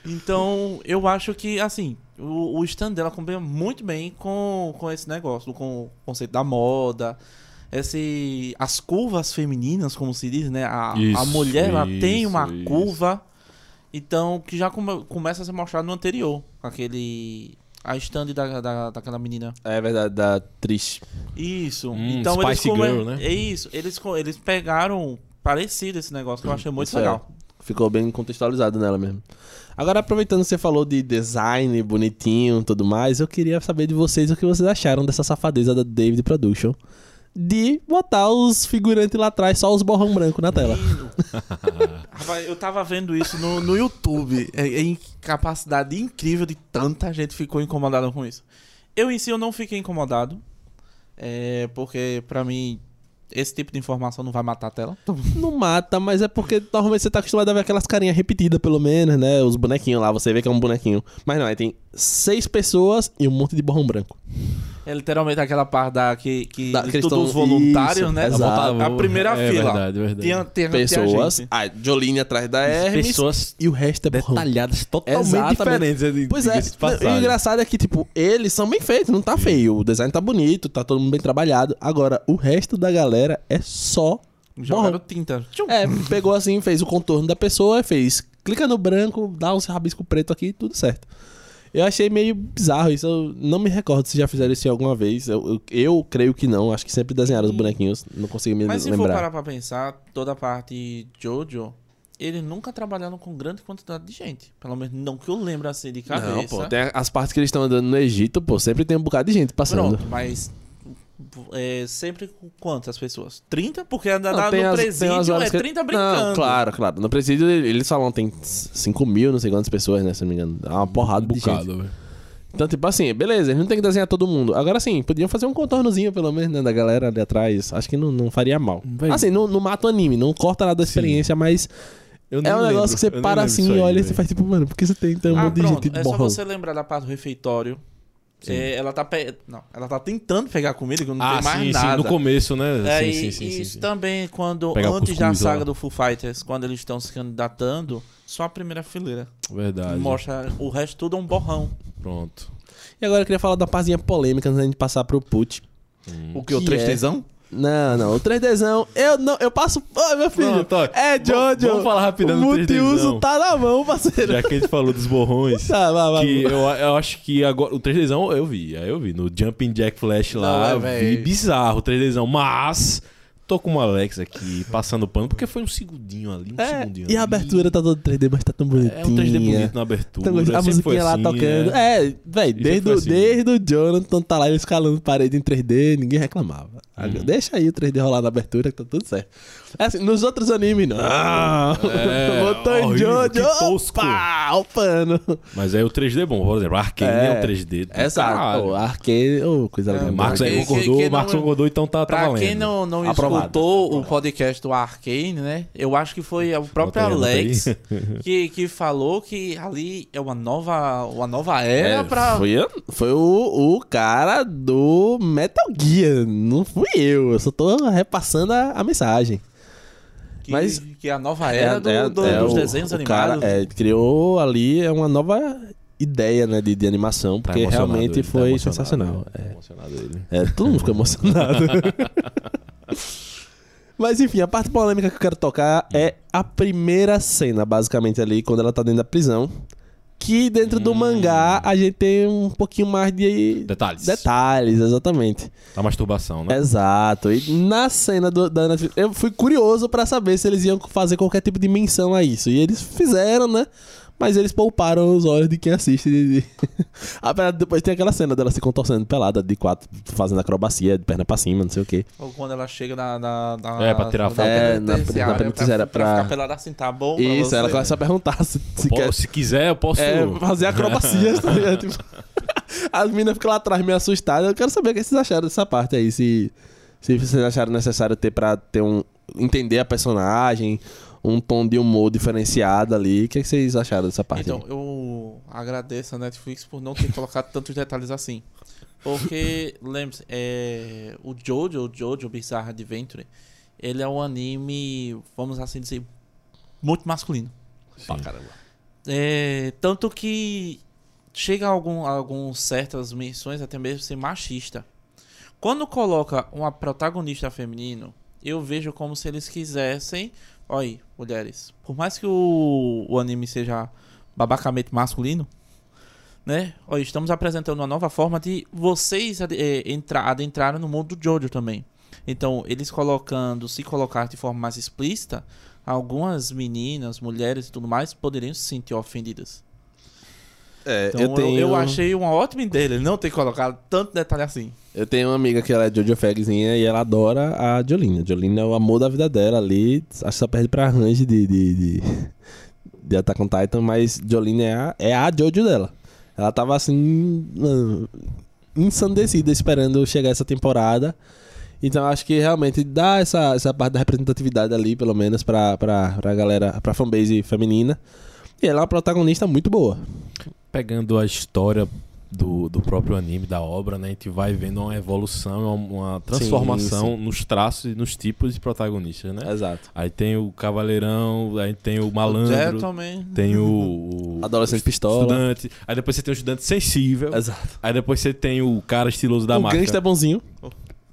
Então, eu acho que, assim, o, o stand dela combina muito bem com, com esse negócio, com o conceito da moda. Esse, as curvas femininas, como se diz, né? A, a Isso, mulher, ela tem uma isso. curva, então, que já come- começa a ser mostrado no anterior. Aquele... A stand da, da, daquela menina. É verdade, da atriz. Isso. Hum, então, eles Spice come- Girl, né? É isso. Eles, eles pegaram parecido esse negócio, que eu achei muito Isso é. Ficou bem contextualizado nela mesmo. Agora, aproveitando que você falou de design bonitinho e tudo mais, eu queria saber de vocês o que vocês acharam dessa safadeza da David Production de botar os figurantes lá atrás, só os borrão branco na tela. Rapaz, eu tava vendo isso no, no YouTube. É, é incapacidade incrível de tanta gente ficou incomodada com isso. Eu em si eu não fiquei incomodado. É, porque pra mim esse tipo de informação não vai matar a tela. Não mata, mas é porque normalmente você tá acostumado a ver aquelas carinhas repetidas, pelo menos, né? Os bonequinhos lá, você vê que é um bonequinho. Mas não, aí tem seis pessoas e um monte de borrão branco. É literalmente aquela parte da que, que Da- de todos os voluntários, isso, né? exato. A primeira é fila. Verdade, verdade. Tinha, tem, tem a Pessoas. gente. A Jolene atrás da Hermes. Pessoas E o resto é borrão. detalhadas totalmente Exatamente. diferentes. de- Pois é, e o engraçado é que, tipo, eles são bem feitos, não tá feio. O design tá bonito, tá todo mundo bem trabalhado. Agora, o resto da galera é só. Jogaram borrão. tinta. É, pegou assim, fez o contorno da pessoa, fez. Clica no branco, dá uns rabisco preto aqui, tudo certo. Eu achei meio bizarro isso. Eu não me recordo se já fizeram isso alguma vez. Eu, eu, eu creio que não. Acho que sempre desenharam os bonequinhos. Não consigo me Mas se for lembrar. parar pra pensar, toda a parte Jojo, eles nunca trabalharam com grande quantidade de gente. Pelo menos não que eu lembro assim de cabeça. Não, pô. Tem as partes que eles estão andando no Egito, pô. Sempre tem um bocado de gente passando. Pronto, mas é, sempre com quantas pessoas? 30? Porque anda Não, no as- presídio é que- 30 brincando. Não, claro, claro. No presídio eles falam tem 5 mil, não sei quantas pessoas, né? Se não me engano. É uma porrada de gente. bocado, velho. Então, tipo assim, beleza, eles não tem que desenhar todo mundo. Agora sim, podiam fazer um contornozinho, pelo menos, né, da galera ali atrás. Acho que não, não faria mal. Assim, não, não mata o anime, não corta nada da experiência, mas Eu é um lembro, negócio que você eu para assim e olha e você faz tipo, mano, por que você tem então um Ah, monte de gente de É só você lembrar da parte do refeitório. É, ela tá pe... não, ela tá tentando pegar comida, que não Ah, tem mais sim, nada. sim, no começo, né? É, sim, e, sim, sim, e sim, isso sim. também, quando Pegar antes da cuscuz lá. saga do Foo Fighters, quando eles estão se candidatando, só a primeira fileira. Verdade. Mostra o resto tudo é um borrão. Pronto. E agora eu queria falar da parzinha polêmica antes da gente passar pro put. O que? O Que 3 é? tesão? Não, não. O 3Dzão, eu não. Eu passo. Ô, meu filho. Pronto, é Jojo. vamos falar rapidão O multiuso 3Dzão. tá na mão, parceiro. Já que a gente falou dos borrões. Tá, vai, vai. Que eu, eu acho que agora. O 3Dzão eu vi, aí eu vi. No Jumping Jack Flash lá, Não, é, eu vi bizarro o 3Dzão. Mas. Tô com o Alex aqui, passando pano, porque foi um segundinho ali, um É, segundinho e a ali. abertura tá todo 3D, mas tá tão bonitinha. É um 3D bonito na abertura. Então, a musiquinha lá assim, tocando. né? É, velho, desde, foi o- assim. desde o Jonathan tá lá escalando parede em 3D, ninguém reclamava. Uhum. Deixa aí o 3D rolar na abertura que tá tudo certo. É assim, nos outros animes, não. É, Botou em Jojo, opa, o pano. Mas aí o 3D é bom, por exemplo, Arcane é, um 3D. do Exato. O arcade, ô, coisa É, legal. Marcos aí concordou, que- que Marcos não- concordou, então tá, tá Pra valendo. quem não, não Aprovado. escutou o podcast do Arcane, né? Eu acho que foi o próprio aí, Alex que, que falou que ali é uma nova, uma nova era É, pra. Foi, foi o, o cara do Metal Gear, não fui eu. Eu só tô repassando a, a mensagem. que, mas- que é a nova era do- do- é dos o- desenhos o animados. Cara, é, criou ali é uma nova ideia né, de, de animação, Tá porque emocionado realmente ele, tá foi emocionado, sensacional. tá É. emocionado ele. É, todo mundo ficou emocionado. Mas enfim, a parte polêmica que eu quero tocar é a primeira cena, basicamente, ali, quando ela tá dentro da prisão. Que dentro do mangá a gente tem um pouquinho mais de Detalhes. detalhes, exatamente. Da masturbação, né? Exato. E na cena do, da Netflix, eu fui curioso pra saber se eles iam fazer qualquer tipo de menção a isso. E eles fizeram, né? Mas eles pouparam os olhos de quem assiste. Apesar de depois tem aquela cena dela se contorcendo pelada de quatro, fazendo acrobacia de perna pra cima, não sei o quê. Ou quando ela chega na. na, na É, pra tirar foto. É, na- penitenciária, na penitenciária, pra, pra- ficar pelada assim, tá bom? Isso, você? ela começa a perguntar se, se Po- quer Se quiser, eu posso. é, fazer acrobacias. tá ligado? Tipo, As meninas ficam lá atrás meio assustadas. Eu quero saber o que vocês acharam dessa parte aí. Se, se vocês acharam necessário ter pra ter um. entender a personagem, um tom de humor diferenciado ali. O que, que vocês acharam dessa parte? Então, aí? eu agradeço a Netflix por não ter colocado tantos detalhes assim. Porque, lembre-se, é, o Jojo, o Jojo Bizarre Adventure, ele é um anime, vamos assim dizer, muito masculino. Sim. É, tanto que chega a algum, a algum certas menções até mesmo ser machista. Quando coloca uma protagonista feminino, eu vejo como se eles quisessem. Olha aí, mulheres. Por mais que o, o anime seja babacamente masculino, né? Olha, estamos apresentando uma nova forma de vocês ade- eh, entrar, adentrarem no mundo do Jojo também. Então, eles colocando, se colocar de forma mais explícita, algumas meninas, mulheres e tudo mais poderiam se sentir ofendidas. É, Então, eu, eu, tenho, eu achei uma ótima ideia ele não ter colocado tanto detalhe assim. eu tenho uma amiga que ela é Jojo Fagzinha e ela adora a Jolene. A Jolene é o amor da vida dela ali. Acho que só perde pra Range de, de, de, de Attack on Titan, mas Jolene é a, é a Jojo dela. Ela tava assim. ensandecida esperando chegar essa temporada. Então acho que realmente dá essa, essa parte da representatividade ali, pelo menos, pra, pra, pra galera, pra fanbase feminina. E ela é uma protagonista muito boa. Pegando a história do, do próprio anime, da obra, né? A gente vai vendo uma evolução, uma, uma transformação sim. nos traços e nos tipos de protagonistas, né? Exato. Aí tem o Cavaleirão, aí tem o O Malandro, Gentleman. tem o, o Adolescente pistola. estudante, aí depois você tem o estudante sensível, Exato. aí depois você tem o cara estiloso da o marca. gangster é bonzinho.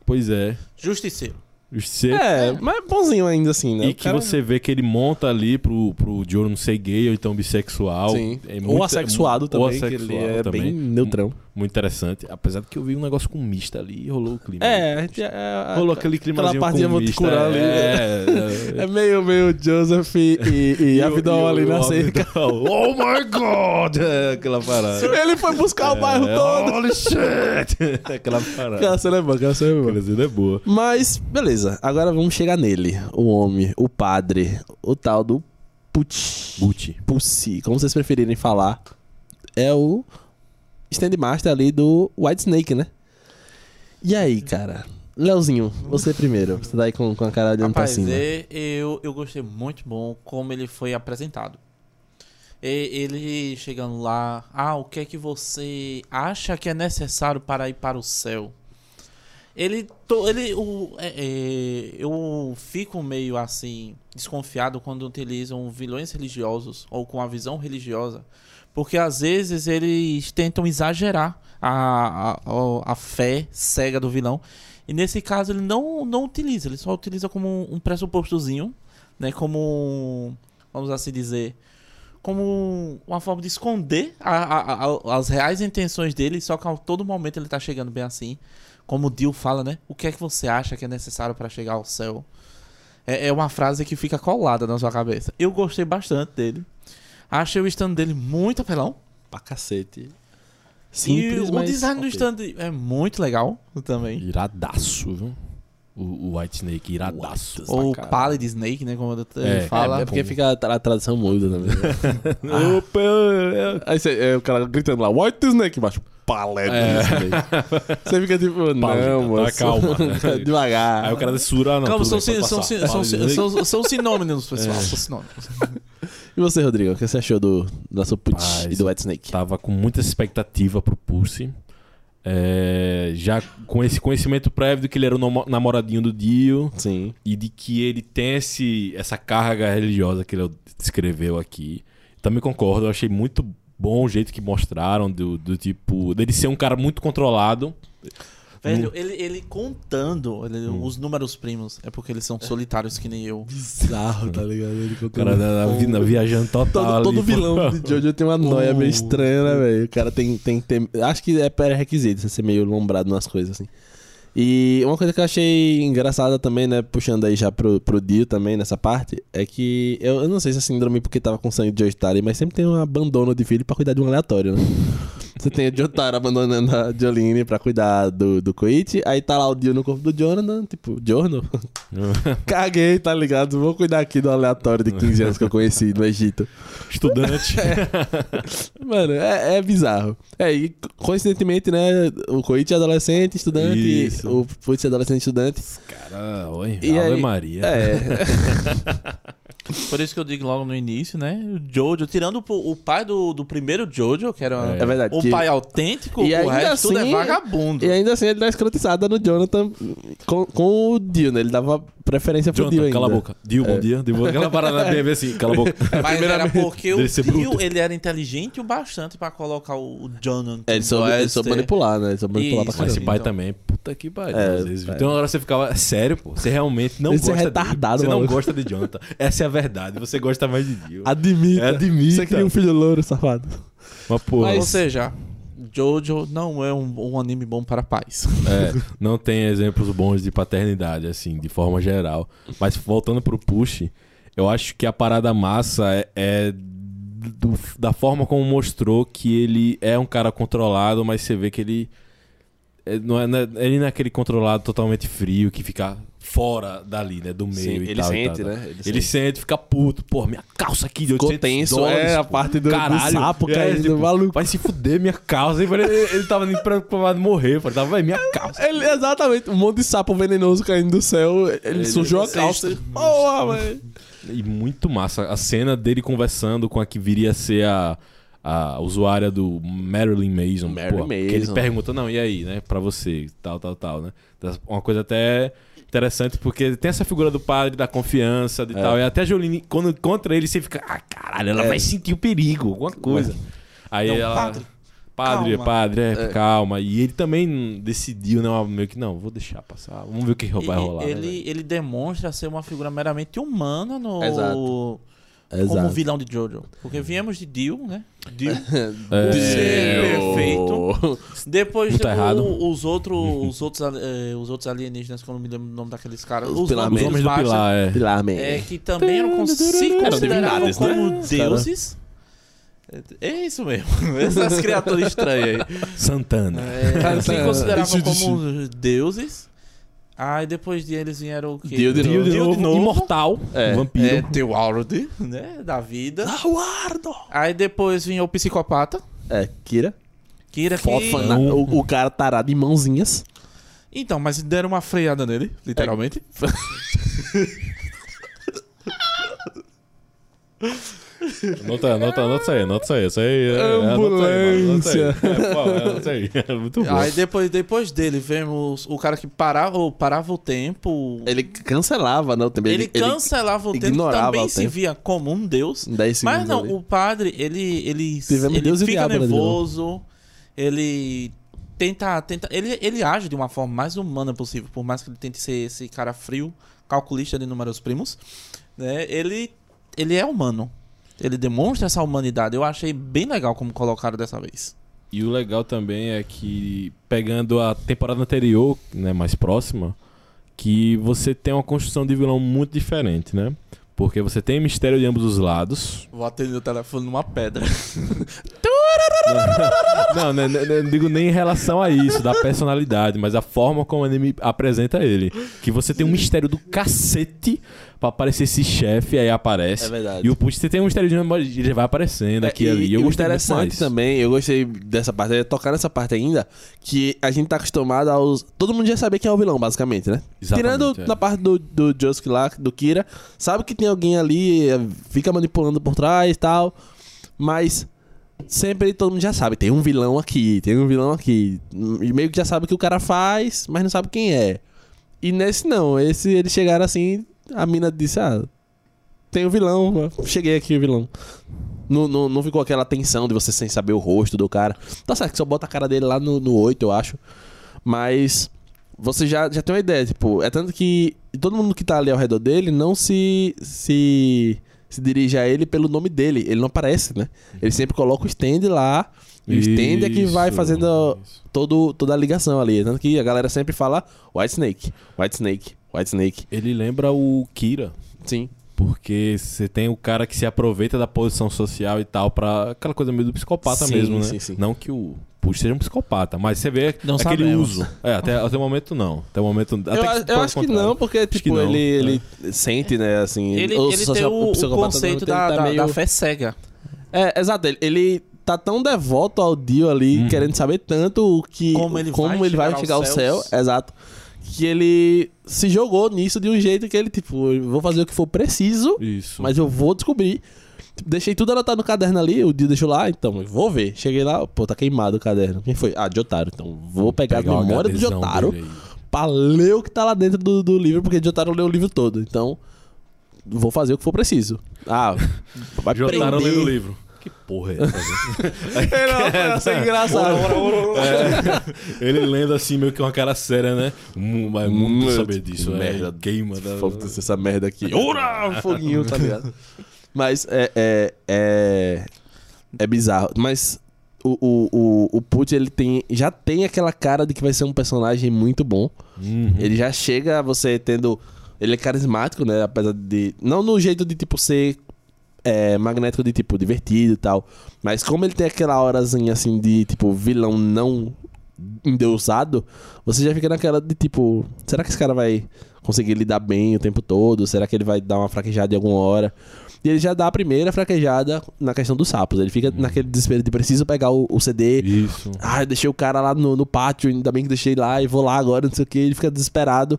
Pois é. Justiceiro. Você É, mas é bonzinho ainda assim, né? E O que cara- você vê que ele monta ali pro, pro Joe não ser gay ou então bissexual. Sim. É ou muito- assexuado ou também, que assexual ele é também. bem neutrão. Muito interessante. Apesar de que eu vi um negócio com mista ali e rolou o clima. É, a gente- é, Rolou aquele climazinho aquela partinha com mista. curar ali. É, é meio, meio Joseph e, e, e Abdol ali na cerca. Oh my god! É, aquela parada. Ele foi buscar o bairro É, todo. Holy shit! aquela parada. Aquela cena é boa, aquela cena é boa. Aquela cena é boa. Mas, beleza. Agora vamos chegar nele. O homem, o padre, o tal do Pucci. Gucci. Pussy, como vocês preferirem falar. É o Stand Master ali do White Snake, né? E aí, cara? Leozinho, você primeiro. Você tá aí com, com a cara olhando pra Rapaz, cima. é, eu, eu gostei muito bom como ele foi apresentado. E- ele chegando lá, ah, o que é que você acha que é necessário para ir para o céu? Ele, to- ele, o, é, é, eu fico meio assim desconfiado quando utilizam vilões religiosos ou com a visão religiosa, porque às vezes eles tentam exagerar a, a, a- fé cega do vilão E nesse caso ele não, não utiliza, ele só utiliza como um, pressupostozinho, né? Como, vamos assim dizer, como uma forma de esconder a- a- a- as reais intenções dele, só que a todo momento ele tá chegando bem assim. Como o Dio fala, né? O que é que você acha que é necessário para chegar ao céu? É, é uma frase que fica colada na sua cabeça. Eu gostei bastante dele. Achei o stand dele muito apelão. Pra cacete. e Simples, o mas design do ok. stand é muito legal também. Iradaço, viu? O, o White Snake, iradaço. pra Ou. Pallid Snake, né? Como É, fala. É porque fica a, tra- a tradução muda também. Opa, é. Aí você, é, o cara gritando lá, White Snake embaixo. Paleta É. Snake. Você fica tipo, não, Paleta, tá, moço. calma, né? Devagar. Aí o cara censura, ah, não. Calma, são, são, são, Pallid sin- Snake. são, são sinônimos, pessoal. É. São sinônimos. E você, Rodrigo, o que você achou do, nosso putz e do White Snake? Tava com muita expectativa pro Pulse. É, já com esse conhecimento prévio de que ele era o namo- namoradinho do Dio Sim. e de que ele tem esse, essa carga religiosa que ele descreveu aqui. Também concordo, eu achei muito bom o jeito que mostraram do, do tipo dele ser um cara muito controlado. Velho, ele, ele contando ele- Hum. os números primos, é porque eles são solitários que nem eu. Bizarro, tá ligado? Ele O cara da, vi- viajando total. Todo, ali, todo pô. vilão de Jojo tem uma noia meio estranha, né, velho? O cara tem, tem que ter. Acho que é pré-requisito você ser meio lombrado nas coisas, assim. E uma coisa que eu achei engraçada também, né? Puxando aí já pro, pro Dio também nessa parte, é que eu, eu não sei se é síndrome porque tava com sangue de Jotaro, mas sempre tem um abandono de filho pra cuidar de um aleatório, né? Você tem o Jotaro abandonando a Jolene pra cuidar do, do Koichi, aí tá lá o Dio no corpo do Jonathan, tipo, Jorno? Caguei, tá ligado? Vou cuidar aqui do aleatório de 15 anos que eu conheci no Egito. Estudante. Mano, é, é bizarro. É, e coincidentemente, né? O Koichi é adolescente, estudante, Isso. o Putz é adolescente, estudante. Cara, oi, E Ave aí- Maria. É, Por isso que eu digo logo no início, né? O Jojo, tirando o, o pai do, do primeiro Jojo, que era é verdade. um que- pai autêntico, E o ainda resto tudo é assim- vagabundo. E ainda assim ele dá escrotizada no Jonathan com, com o Dio, né? Ele dava preferência pro Dio Jonathan, ainda. cala a boca. Dio, bom É. dia. Dio, aquela parada bem assim, cala a boca. Mas era porque o Dio, bruto. ele era inteligente o bastante pra colocar o, o Jonathan. É, ele soube, ele soube manipular, né? Ele soube manipular pra Mas esse caramba. pai Então. também, puta que pariu. É, às vezes. é. Então agora você ficava, é sério, pô. Você realmente não Esse é gosta retardado, dele. Você não gosta de Jonathan. Essa é a verdade. Você gosta mais de Dio. Admita. É, admita. Você queria um filho louro, safado. Mas, porra, Ou seja, Jojo não é um, um anime bom para pais. é, não tem exemplos bons de paternidade, assim, de forma geral. Mas voltando pro Push, eu acho que a parada massa é, é do- da forma como mostrou que ele é um cara controlado, mas você vê que ele. é, não é, é- ele não é aquele controlado totalmente frio que fica fora dali, né? Do meio Sim, e ele tal. e sente, tal, tal. né? Ele Ele sente. sente, fica puto. Pô, minha calça aqui de Ficou 800 tenso, dólares, é, a parte do- do Caralho. sapo É, caindo, tipo, maluco. Vai se fuder minha calça. Ele, ele, tava nem preocupado em morrer. Ele tava, vai, minha calça. Ele, exatamente, um monte de sapo venenoso caindo do céu. Ele, Ele- sujou a calça. Porra, velho. E muito massa. A cena dele conversando com a que viria a ser a, a usuária do Marilyn Mason. Marilyn pô, Que ele Mason. pergunta, não, e aí, né? Pra você, tal, tal, tal, né? Uma coisa até interessante, porque tem essa figura do padre, da confiança e tal. E até a Jolene, quando encontra ele, você fica, ah, caralho, ela É. vai sentir o perigo, alguma coisa. Aí Não, ela... padre, Padre, calma. padre, é, É. calma. E ele também decidiu, né? Meio que, não, vou deixar passar. Vamos ver o que vai E- rolar. né, ele, velho? ele demonstra ser uma figura meramente humana no. Exato. Como Exato. vilão de Jojo. Porque viemos de Dio, né? Dio. É. ser perfeito. Depois tá o- errado. os, outros, os, outros, eh, os outros alienígenas, que eu não me lembro o nome daqueles caras. Os Os, homens do Pilar, é. Pilar Man. É, que também eram, con- se consideravam né? como deuses. É isso mesmo. Essas criaturas estranhas aí. Santana. É, se É, consideravam como deuses. Aí depois deles vieram o quê? Dio de de novo. novo, imortal, É. um vampiro. É, Teward, né? Da vida. Aguardo! Aí depois vinha o psicopata. É, Kira. Kira que... Fofana. O, o cara tarado em mãozinhas. Então, mas deram uma freada nele, literalmente. Anota, anota, anota isso aí, anota isso aí. Isso aí é, é, anota aí, mano, anota aí. É, pô, é, anota isso aí. É muito bom. Aí depois, depois dele vemos o cara que parava, ou parava o tempo. Ele cancelava, não, também. Ele cancelava o tempo, ignorava também o se tempo. via como um deus. Em 10 segundos Mas não, ali. o padre, ele, ele, Tivemos ele Deus e fica diabo, né, de novo. nervoso, ele tenta, tenta ele, ele age de uma forma mais humana possível, por mais que ele tente ser esse cara frio, calculista de números primos, né? Ele ele é humano. Ele demonstra essa humanidade. Eu achei bem legal como colocaram dessa vez. E o legal também é que, pegando a temporada anterior, né, mais próxima, que você tem uma construção de vilão muito diferente, né? Porque você tem mistério de ambos os lados. Vou atender o telefone numa pedra. Não, né, né, né, não digo nem em relação a isso, da personalidade, mas a forma como o anime apresenta ele. Que você tem um mistério do cacete pra aparecer esse chefe, aí aparece. É verdade. E o Push, você tem um mistério de ele vai aparecendo aqui e É, e, ali. e Eu gostei muito interessante mais. também, eu gostei dessa parte, eu ia tocar nessa parte ainda, que a gente tá acostumado aos. Todo mundo já sabe quem é o vilão, basicamente, né? Exatamente, Tirando é. na parte do, do Josuke lá, do Kira, sabe que tem alguém ali, eh, fica manipulando por trás e tal, mas sempre todo mundo já sabe, tem um vilão aqui, tem um vilão aqui. E meio que já sabe o que o cara faz, mas não sabe quem é. E nesse não, esse eles chegaram assim, a mina disse, ah, tem um vilão, cheguei aqui o vilão. Não, não, não ficou aquela tensão de você sem saber o rosto do cara. Tá certo que só bota a cara dele lá no, no 8, eu acho. Mas você já, já tem uma ideia, tipo, é tanto que todo mundo que tá ali ao redor dele não se, se, se dirige a ele pelo nome dele. Ele não aparece, né? Ele sempre coloca o stand lá. E o stand é que vai fazendo isso. todo, toda a ligação ali. Tanto que a galera sempre fala White Snake, White Snake, White Snake. Ele lembra o Kira. Sim. Porque você tem o cara que se aproveita da posição social e tal pra aquela coisa meio do psicopata Sim, mesmo, né? sim, sim. Não que o Push seja um psicopata, mas você vê Não aquele sabemos. uso. É, até, até o momento não. Até o momento. Até eu que eu acho o que não, porque, que tipo, não, ele, é. ele sente, né, assim... Ele, o ele tem social- o, o psicopata conceito ele da, tá da, meio- da fé cega. É, exato, ele, ele tá tão devoto ao Dio ali, Uhum. querendo saber tanto o que... Como ele vai ele vai chegar chegar ao céu, exato. Que ele se jogou nisso de um jeito que ele, tipo, vou fazer o que for preciso, Isso. mas eu vou descobrir. Deixei tudo anotado no caderno ali, o Dio deixou lá, então vou ver. Cheguei lá, pô, tá queimado o caderno. Quem foi? Ah, Jotaro. Então vou pegar, Pegar a memória do Jotaro pra ler o que tá lá dentro do, do livro, porque Jotaro leu o livro todo. Então, vou fazer o que for preciso. Ah, vai Jotaro lendo o livro. Que porra é essa? Não, isso é engraçado. É, ele lendo assim, meio que uma cara séria, né? Mas muito Hum, saber disso. merda. É, queima da... Essa merda aqui. Ora! Foguinho, tá ligado? Mas é. É, é, é bizarro. Mas o, o, o, o Put, ele tem. Já tem aquela cara de que vai ser um personagem muito bom. Uhum. Ele já chega você tendo. Ele é carismático, né? Apesar de. Não no jeito de, tipo, ser é, magnético de, tipo, divertido e tal. Mas como ele tem aquela horazinha, assim, de, tipo, vilão não endeusado, você já fica naquela de, tipo... Será que esse cara vai conseguir lidar bem o tempo todo? Será que ele vai dar uma fraquejada em alguma hora? E ele já dá a primeira fraquejada na questão dos sapos. Ele fica naquele desespero de preciso pegar o, o CD... Isso. Ah, eu deixei o cara lá no, no pátio, ainda bem que deixei lá e vou lá agora, não sei o que. Ele fica desesperado.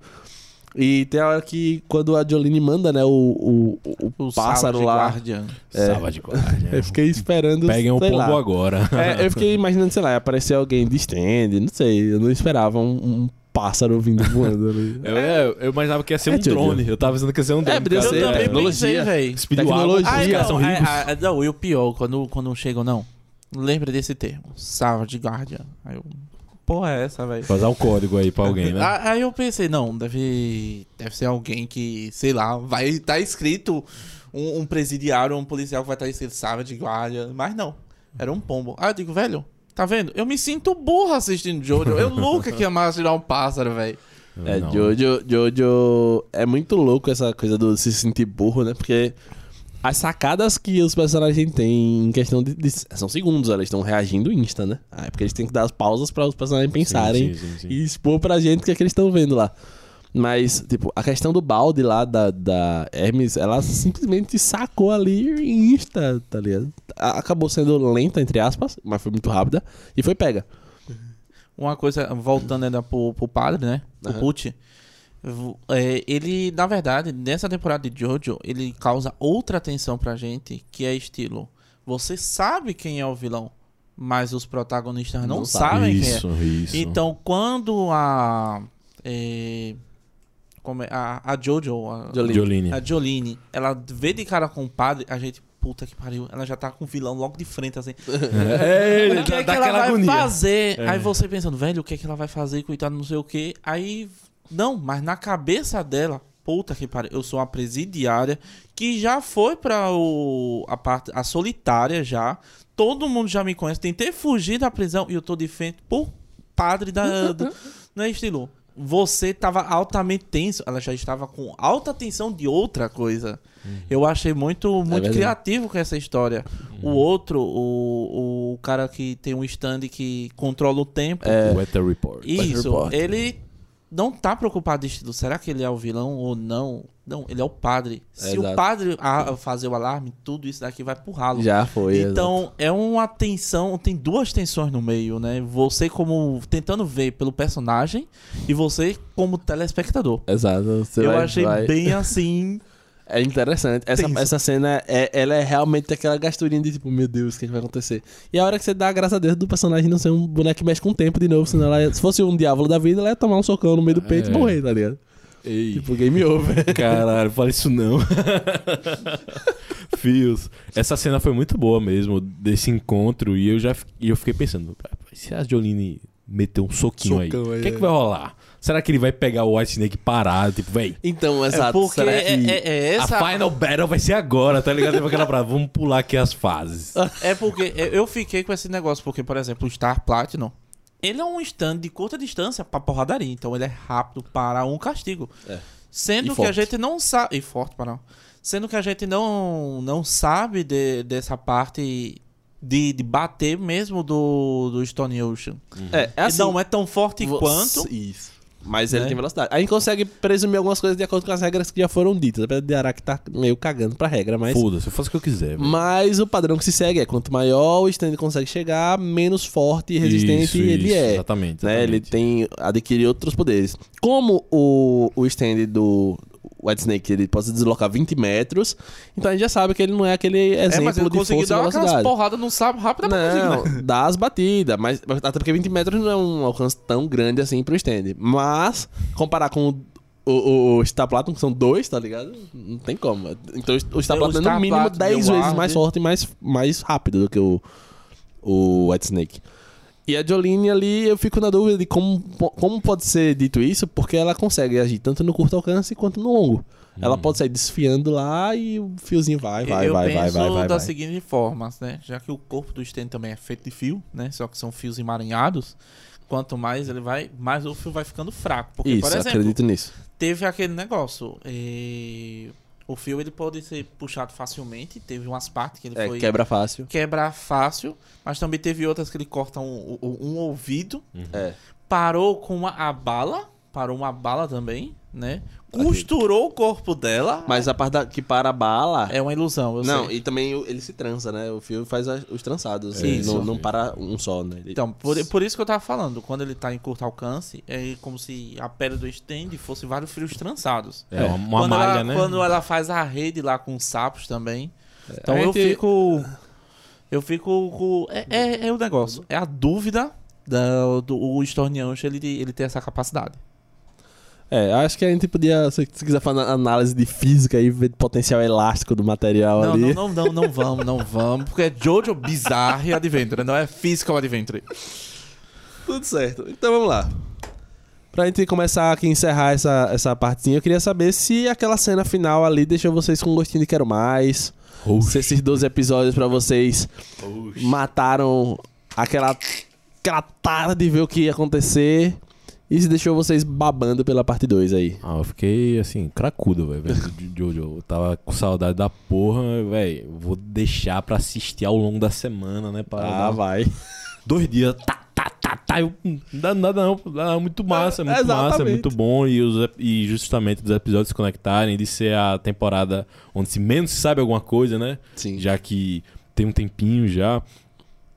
E tem a hora que, quando a Jolene manda, né, o, o, o, O pássaro Savage lá. Guardian. É. Salva de guarda. Eu fiquei esperando. Peguem o sei pombo lá. agora. É, eu fiquei imaginando, sei lá, aparecer alguém de stand, não sei. Eu não esperava um, um pássaro vindo voando ali. Eu, eu, eu imaginava que ia ser É, um drone. Eu tava pensando que ia ser um drone. podia cara. ser, Eu também tecnologia. pensei, velho. Tecnologia. Ah, caras são não, ricos. é, é, não, e o pior, quando, quando chegam, não. Lembra desse termo. Savage Guardian. Aí eu. Porra, é essa, velho? Fazer um código aí pra alguém, né? Ah, Aí eu pensei, não, deve, deve ser alguém que, sei lá, vai estar escrito um, um presidiário, um policial que vai estar escrito Savage Guardian, mas não, era um pombo. Aí eu digo, velho, tá vendo? Eu me sinto burro assistindo Jojo. Eu nunca que amava tirar um pássaro, velho. É, Não. Jojo, Jojo. É muito louco essa coisa do se sentir burro, né? Porque as sacadas que os personagens têm em questão de. de- são segundos, elas estão reagindo insta, né? Ah, é porque eles têm que dar as pausas para os personagens pensarem sim, sim, sim. e expor pra gente o que é que eles estão vendo lá. Mas, tipo, a questão do balde lá da, da Hermes, ela simplesmente sacou ali em insta, tá ligado? Acabou sendo lenta, entre aspas, mas foi muito rápida e foi pega. Uma coisa, voltando ainda pro, pro padre, né? O Aham. Pucci. É, ele, na verdade, nessa temporada de Jojo, ele causa outra atenção pra gente, que é estilo. Você sabe quem é o vilão, mas os protagonistas não, Não sabem. sabem quem é. Isso, isso. Então, quando a. é, como é? A, a Jojo, a Jolene. Jolene. a Jolene, ela vê de cara com o padre, a gente puta que pariu. Ela já tá com o vilão logo de frente, assim. É, o que é que dá ela vai agonia. fazer? É. Aí você pensando, velho, o que é que ela vai fazer, coitado, não sei o que. Aí, não, mas na cabeça dela, puta que pariu, eu sou uma presidiária que já foi pra o, a parte, a solitária já. Todo mundo já me conhece. Tentei fugir da prisão e eu tô de frente por padre da. do, não é estilo? Você tava altamente tenso. Ela já estava com alta tensão de outra coisa. Eu achei muito, muito verdade. criativo com essa história. O outro, o, o cara que tem um stand que controla o tempo. É. Weather Report. Isso, Report. ele não tá preocupado estilo. Será que ele é o vilão ou não? Não, ele é o padre. Se Exato. o padre a- fazer o alarme, tudo isso daqui vai pro ralo. Já foi. Então, é uma tensão, tem duas tensões no meio, né? Você como tentando ver pelo personagem e você como telespectador. Exato. exato. Você Eu vai- achei vai- bem assim. É interessante. Essa, essa cena, é, ela é realmente aquela gasturinha de tipo, meu Deus, o que, é que vai acontecer? E a hora que você dá, graças a Deus, do personagem não ser um boneco que mexe com o tempo de novo, senão ela se fosse um diabo da vida, ela ia tomar um socão no meio do peito É. e morrer, tá ligado? Ei. Tipo, game over. Caralho, fala isso não. Fios. Essa cena foi muito boa mesmo, desse encontro. E eu já e eu fiquei pensando, se a Jolene meter um soquinho aí, Socão aí, o que, é que é. vai rolar? Será que ele vai pegar o White Snake parado? Tipo, véi, Então, É exato. porque será é, que- é- é essa. a Final Battle vai ser agora, tá ligado? Tipo aquela pra, vamos pular aqui as fases. É porque eu- eu fiquei com esse negócio, porque, por exemplo, o Star Platinum, ele é um stand de curta distância pra porradaria, então ele é rápido para um castigo. É. Sendo E que forte. a gente não sabe. E forte para não. Sendo que a gente não, não sabe de- dessa parte de, de bater mesmo do, do Stone Ocean. É, é assim. não é tão forte Você- quanto. Isso. Mas ele né? tem velocidade. A gente consegue presumir algumas coisas de acordo com as regras que já foram ditas. Apesar de Araki tá meio cagando pra regra, mas. Foda-se, eu faço o que eu quiser, velho. Mas o padrão que se segue é quanto maior o stand consegue chegar, menos forte e resistente Isso, ele isso, é. Exatamente. né? Ele exatamente. tem adquirir outros poderes. Como o, o stand do White Snake ele pode se deslocar 20 metros, então a gente já sabe que ele não é aquele É, exemplo mas ele de força dar aquelas velocidade. porradas no sapo rápido conseguir, né? Não, dá as batidas, mas até porque 20 metros não é um alcance tão grande assim pro stand. Mas, comparar com o, o, o Star Platinum, que são dois, tá ligado? Não tem como. Então o Star É, é no mínimo Platinum 10 e o vezes mais forte e mais, mais rápido do que o, o White Snake. E a Jolene ali, eu fico na dúvida de como, como pode ser dito isso, porque ela consegue agir tanto no curto alcance quanto no longo. Ela pode sair desfiando lá e o fiozinho vai, vai, eu vai, penso vai, vai, vai, da vai. seguinte forma, né? Já que o corpo do stand também é feito de fio, né? Só que são fios emaranhados. Quanto mais ele vai, mais o fio vai ficando fraco. Porque, Isso, por exemplo, acredito nisso. teve aquele negócio. eh, O fio ele pode ser puxado facilmente. Teve umas partes que ele É, foi quebra fácil. quebrar fácil, mas também teve outras que ele corta um, um- um ouvido. É. Parou com uma, a bala. Parou uma bala também, né? Costurou o corpo dela. Mas a parte da- que para a bala. É uma ilusão, eu não, sei. e também ele se trança, né? O fio faz a- os trançados. É, isso. não, não para um só, né? Ele- Então, por, por isso que eu tava falando, quando ele tá em curto alcance, é como se a pele do stand fosse vários fios trançados. É, uma, uma quando malha, ela, né? Quando ela faz a rede lá com os sapos também. Então a eu gente- fico. Eu fico com. É, é, é o negócio. É a dúvida da, do o ele, ele ter essa capacidade. É, acho que a gente podia, se se quiser fazer análise de física e ver potencial elástico do material Não, ali. não, não, não, não vamos, não vamos. Porque é Jojo Bizarre Adventure, não é Physical Adventure. Tudo certo. Então vamos lá. Pra gente começar aqui encerrar essa, essa partezinha, eu queria saber se aquela cena final ali deixou vocês com um gostinho de quero mais. Oxi, Se esses 12 episódios pra vocês oxi. mataram aquela, aquela tara de ver o que ia acontecer. E se deixou vocês babando pela parte 2 aí. Ah, eu fiquei assim, cracudo, velho, Jojo. Eu tava com saudade da porra, velho. Vou deixar pra assistir ao longo da semana, né? Pra Ah, vai. dois dias, tá, tá, tá, tá. Eu, não dá nada não, dá muito massa, é muito massa, Exatamente. muito bom. E, os, e justamente os episódios se conectarem, de ser a temporada onde se menos se sabe alguma coisa, né? Sim. Já que tem um tempinho já.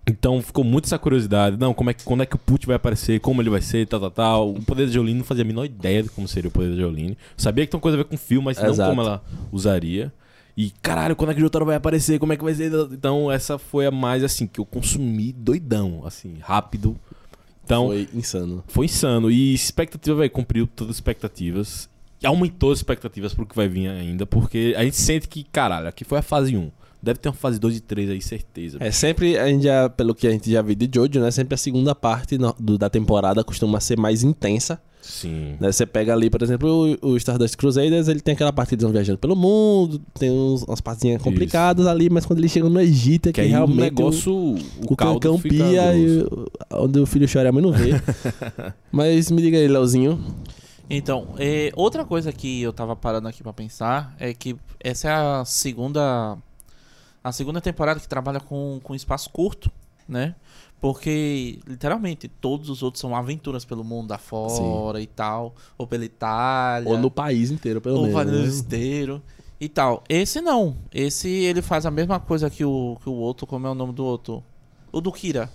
Então ficou muito essa curiosidade. Não, como é que, quando é que o Put vai aparecer, como ele vai ser, tal, tal, tal. O poder da Jolene não fazia a menor ideia de como seria o poder da Jolene. Sabia que tem uma coisa a ver com o filme, mas não Exato. como ela usaria. E, caralho, quando é que o Jotaro vai aparecer? Como é que vai ser? Então, essa foi a mais, assim, que eu consumi doidão, assim, rápido. Então, foi, Foi insano. insano. E expectativa, velho, cumpriu todas as expectativas. E aumentou as expectativas pro que vai vir ainda, porque a gente sente que, caralho, aqui foi a fase 1. Deve ter uma fase 2 e 3 aí, certeza. É sempre, a gente já, pelo que a gente já viu de Jojo, né? Sempre a segunda parte no- do- da temporada costuma ser mais intensa. Sim. Né? Você pega ali, por exemplo, o, o Stardust Crusaders, ele tem aquela parte que eles vão viajando pelo mundo, tem uns, umas partezinhas complicadas ali, mas quando eles chegam no Egito é que, Que realmente o negócio, o, o, o caldo cancão pia e o- onde o filho chora e a mãe não vê. mas me diga aí, Leozinho. Então, é, outra coisa que eu tava parando aqui pra pensar é que essa é a segunda a segunda temporada que trabalha com, com espaço curto, né? Porque, literalmente, todos os outros são aventuras pelo mundo afora e tal, ou pela Itália, Ou no país inteiro, pelo ou menos. Vale né? inteiro e tal. Esse não. Esse ele faz a mesma coisa que o, que o outro, como é o nome do outro? O do Kira.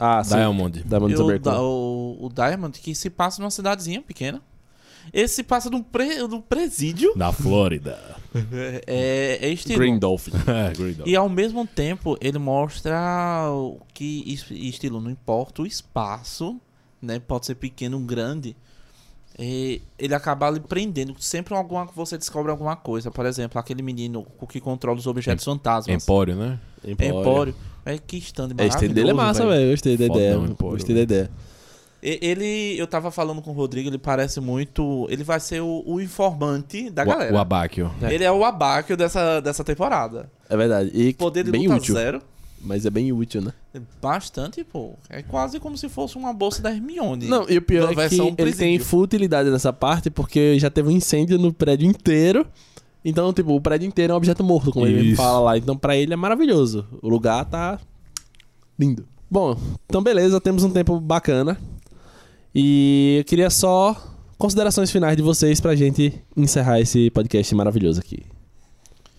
Ah, sim. Diamond. Diamond o, da- o, o Diamond, que se passa numa cidadezinha pequena. Esse se passa num, pre, num presídio. Da Flórida. É, é estilo. Green Dolphin. É. E ao mesmo tempo, ele mostra que es- estilo, não importa o espaço, né? Pode ser pequeno ou grande. é, ele acaba lhe prendendo. Sempre alguma, você descobre alguma coisa. Por exemplo, aquele menino que controla os objetos fantasmas. Empório, né? Empório. É que stand É, esse dele é massa, velho. Gostei da ideia. Empório, Gostei da ideia. Ele, eu tava falando com o Rodrigo, ele parece muito. Ele vai ser o, o informante da O, galera. o Abáquio. Ele é o abáquio dessa, dessa temporada. É verdade. E Poder de bem luta útil. zero. Mas é bem útil, né? Bastante, pô. É quase como se fosse uma bolsa da Hermione. Não, e o pior é que ele tem presídio. full utilidade nessa parte, porque já teve um incêndio no prédio inteiro. Então, tipo, o prédio inteiro é um objeto morto, como ele Isso. fala lá. Então, pra ele é maravilhoso. O lugar tá lindo. Bom, então beleza, temos um tempo bacana. E eu queria só considerações finais de vocês pra gente encerrar esse podcast maravilhoso aqui.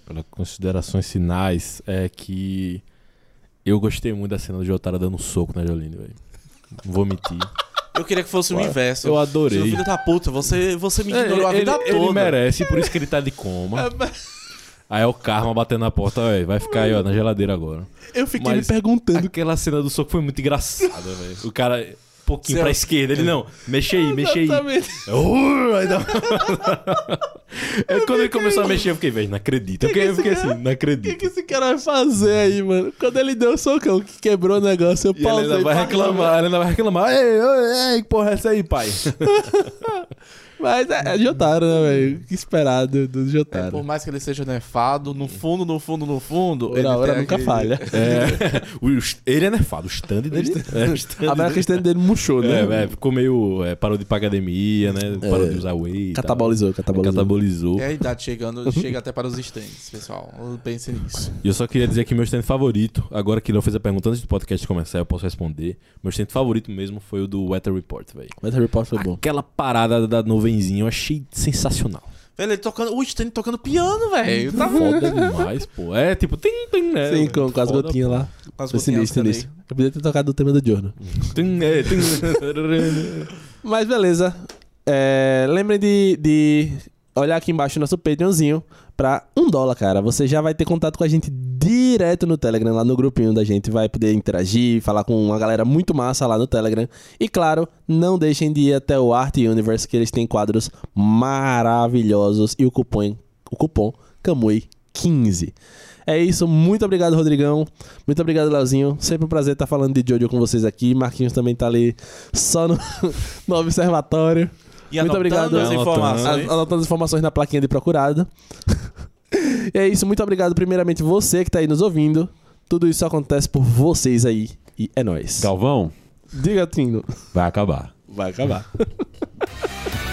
Olha, considerações finais é que eu gostei muito da cena do Jotaro dando um soco na Jolene, velho. Vou mentir. Eu queria que fosse o Ué, inverso. Eu adorei. Filho da puta, você, você me É, ignorou a ele, vida ele toda. merece, por isso que ele tá de coma. Aí é o karma batendo na porta, velho. Vai ficar aí, ó, na geladeira agora. Eu fiquei Mas me perguntando. Aquela cena do soco foi muito engraçada, velho. O cara, pouquinho Céu. pra esquerda, ele não, mexe aí, mexe aí. É quando ele começou a mexer, eu fiquei, velho, não acredito. Eu fiquei, eu fiquei assim, não O que, acredito. que esse cara vai fazer aí, mano? Quando ele deu o socão que quebrou o negócio, eu E ele pausei. ainda vai reclamar, ele ainda vai reclamar. Ei, ei, porra é essa aí, pai? Mas é, é Jotaro, né, velho? Que esperado do É, Jotaro. por mais que ele seja nerfado, no fundo, no fundo, no fundo. Por ele hora nunca aquele- falha. É, o- ele é nerfado, o stand dele. É, o stand A melhor dele- questão dele murchou, né? É, é, ficou meio. É, parou de ir pra academia, né? Parou de usar whey. e. Catabolizou, catabolizou. Catabolizou. É a idade chegando, chega até para os stands, pessoal. Pense nisso. E eu só queria dizer que meu stand favorito, agora que ele fez a pergunta antes do podcast começar, eu posso responder. Meu stand favorito mesmo foi o do Weather Report, velho. O report foi bom. Aquela parada da nuvenzinha eu achei sensacional. Velho, ele tocando. O stand tocando piano, velho. Tá Foda demais, pô. É tipo, tem, tem, né? Sim, com, com as gotinhas lá. Com as Foi gotinhas sinistro. Eu podia ter tocado o tema do Giorno. pô. Tem, é, tem. Mas beleza. É, lembrem de, de olhar aqui embaixo nosso Patreonzinho pra um dólar, cara. Você já vai ter contato com a gente direto no Telegram, lá no grupinho da gente. Vai poder interagir, falar com uma galera muito massa lá no Telegram. E claro, não deixem de ir até o Art Universe, que eles têm quadros maravilhosos. E o cupom, o cupom CAMUI15. É isso, muito obrigado, Rodrigão. Muito obrigado, Leozinho. Sempre um prazer estar falando de Jojo com vocês aqui. Marquinhos também tá ali só no, no observatório. E Muito obrigado. as informações. Anotando as informações na plaquinha de procurado. e é isso, muito obrigado. Primeiramente, você que tá aí nos ouvindo. Tudo isso acontece por vocês aí. E é nóis. Galvão, Diga, Tino. vai acabar. Vai acabar.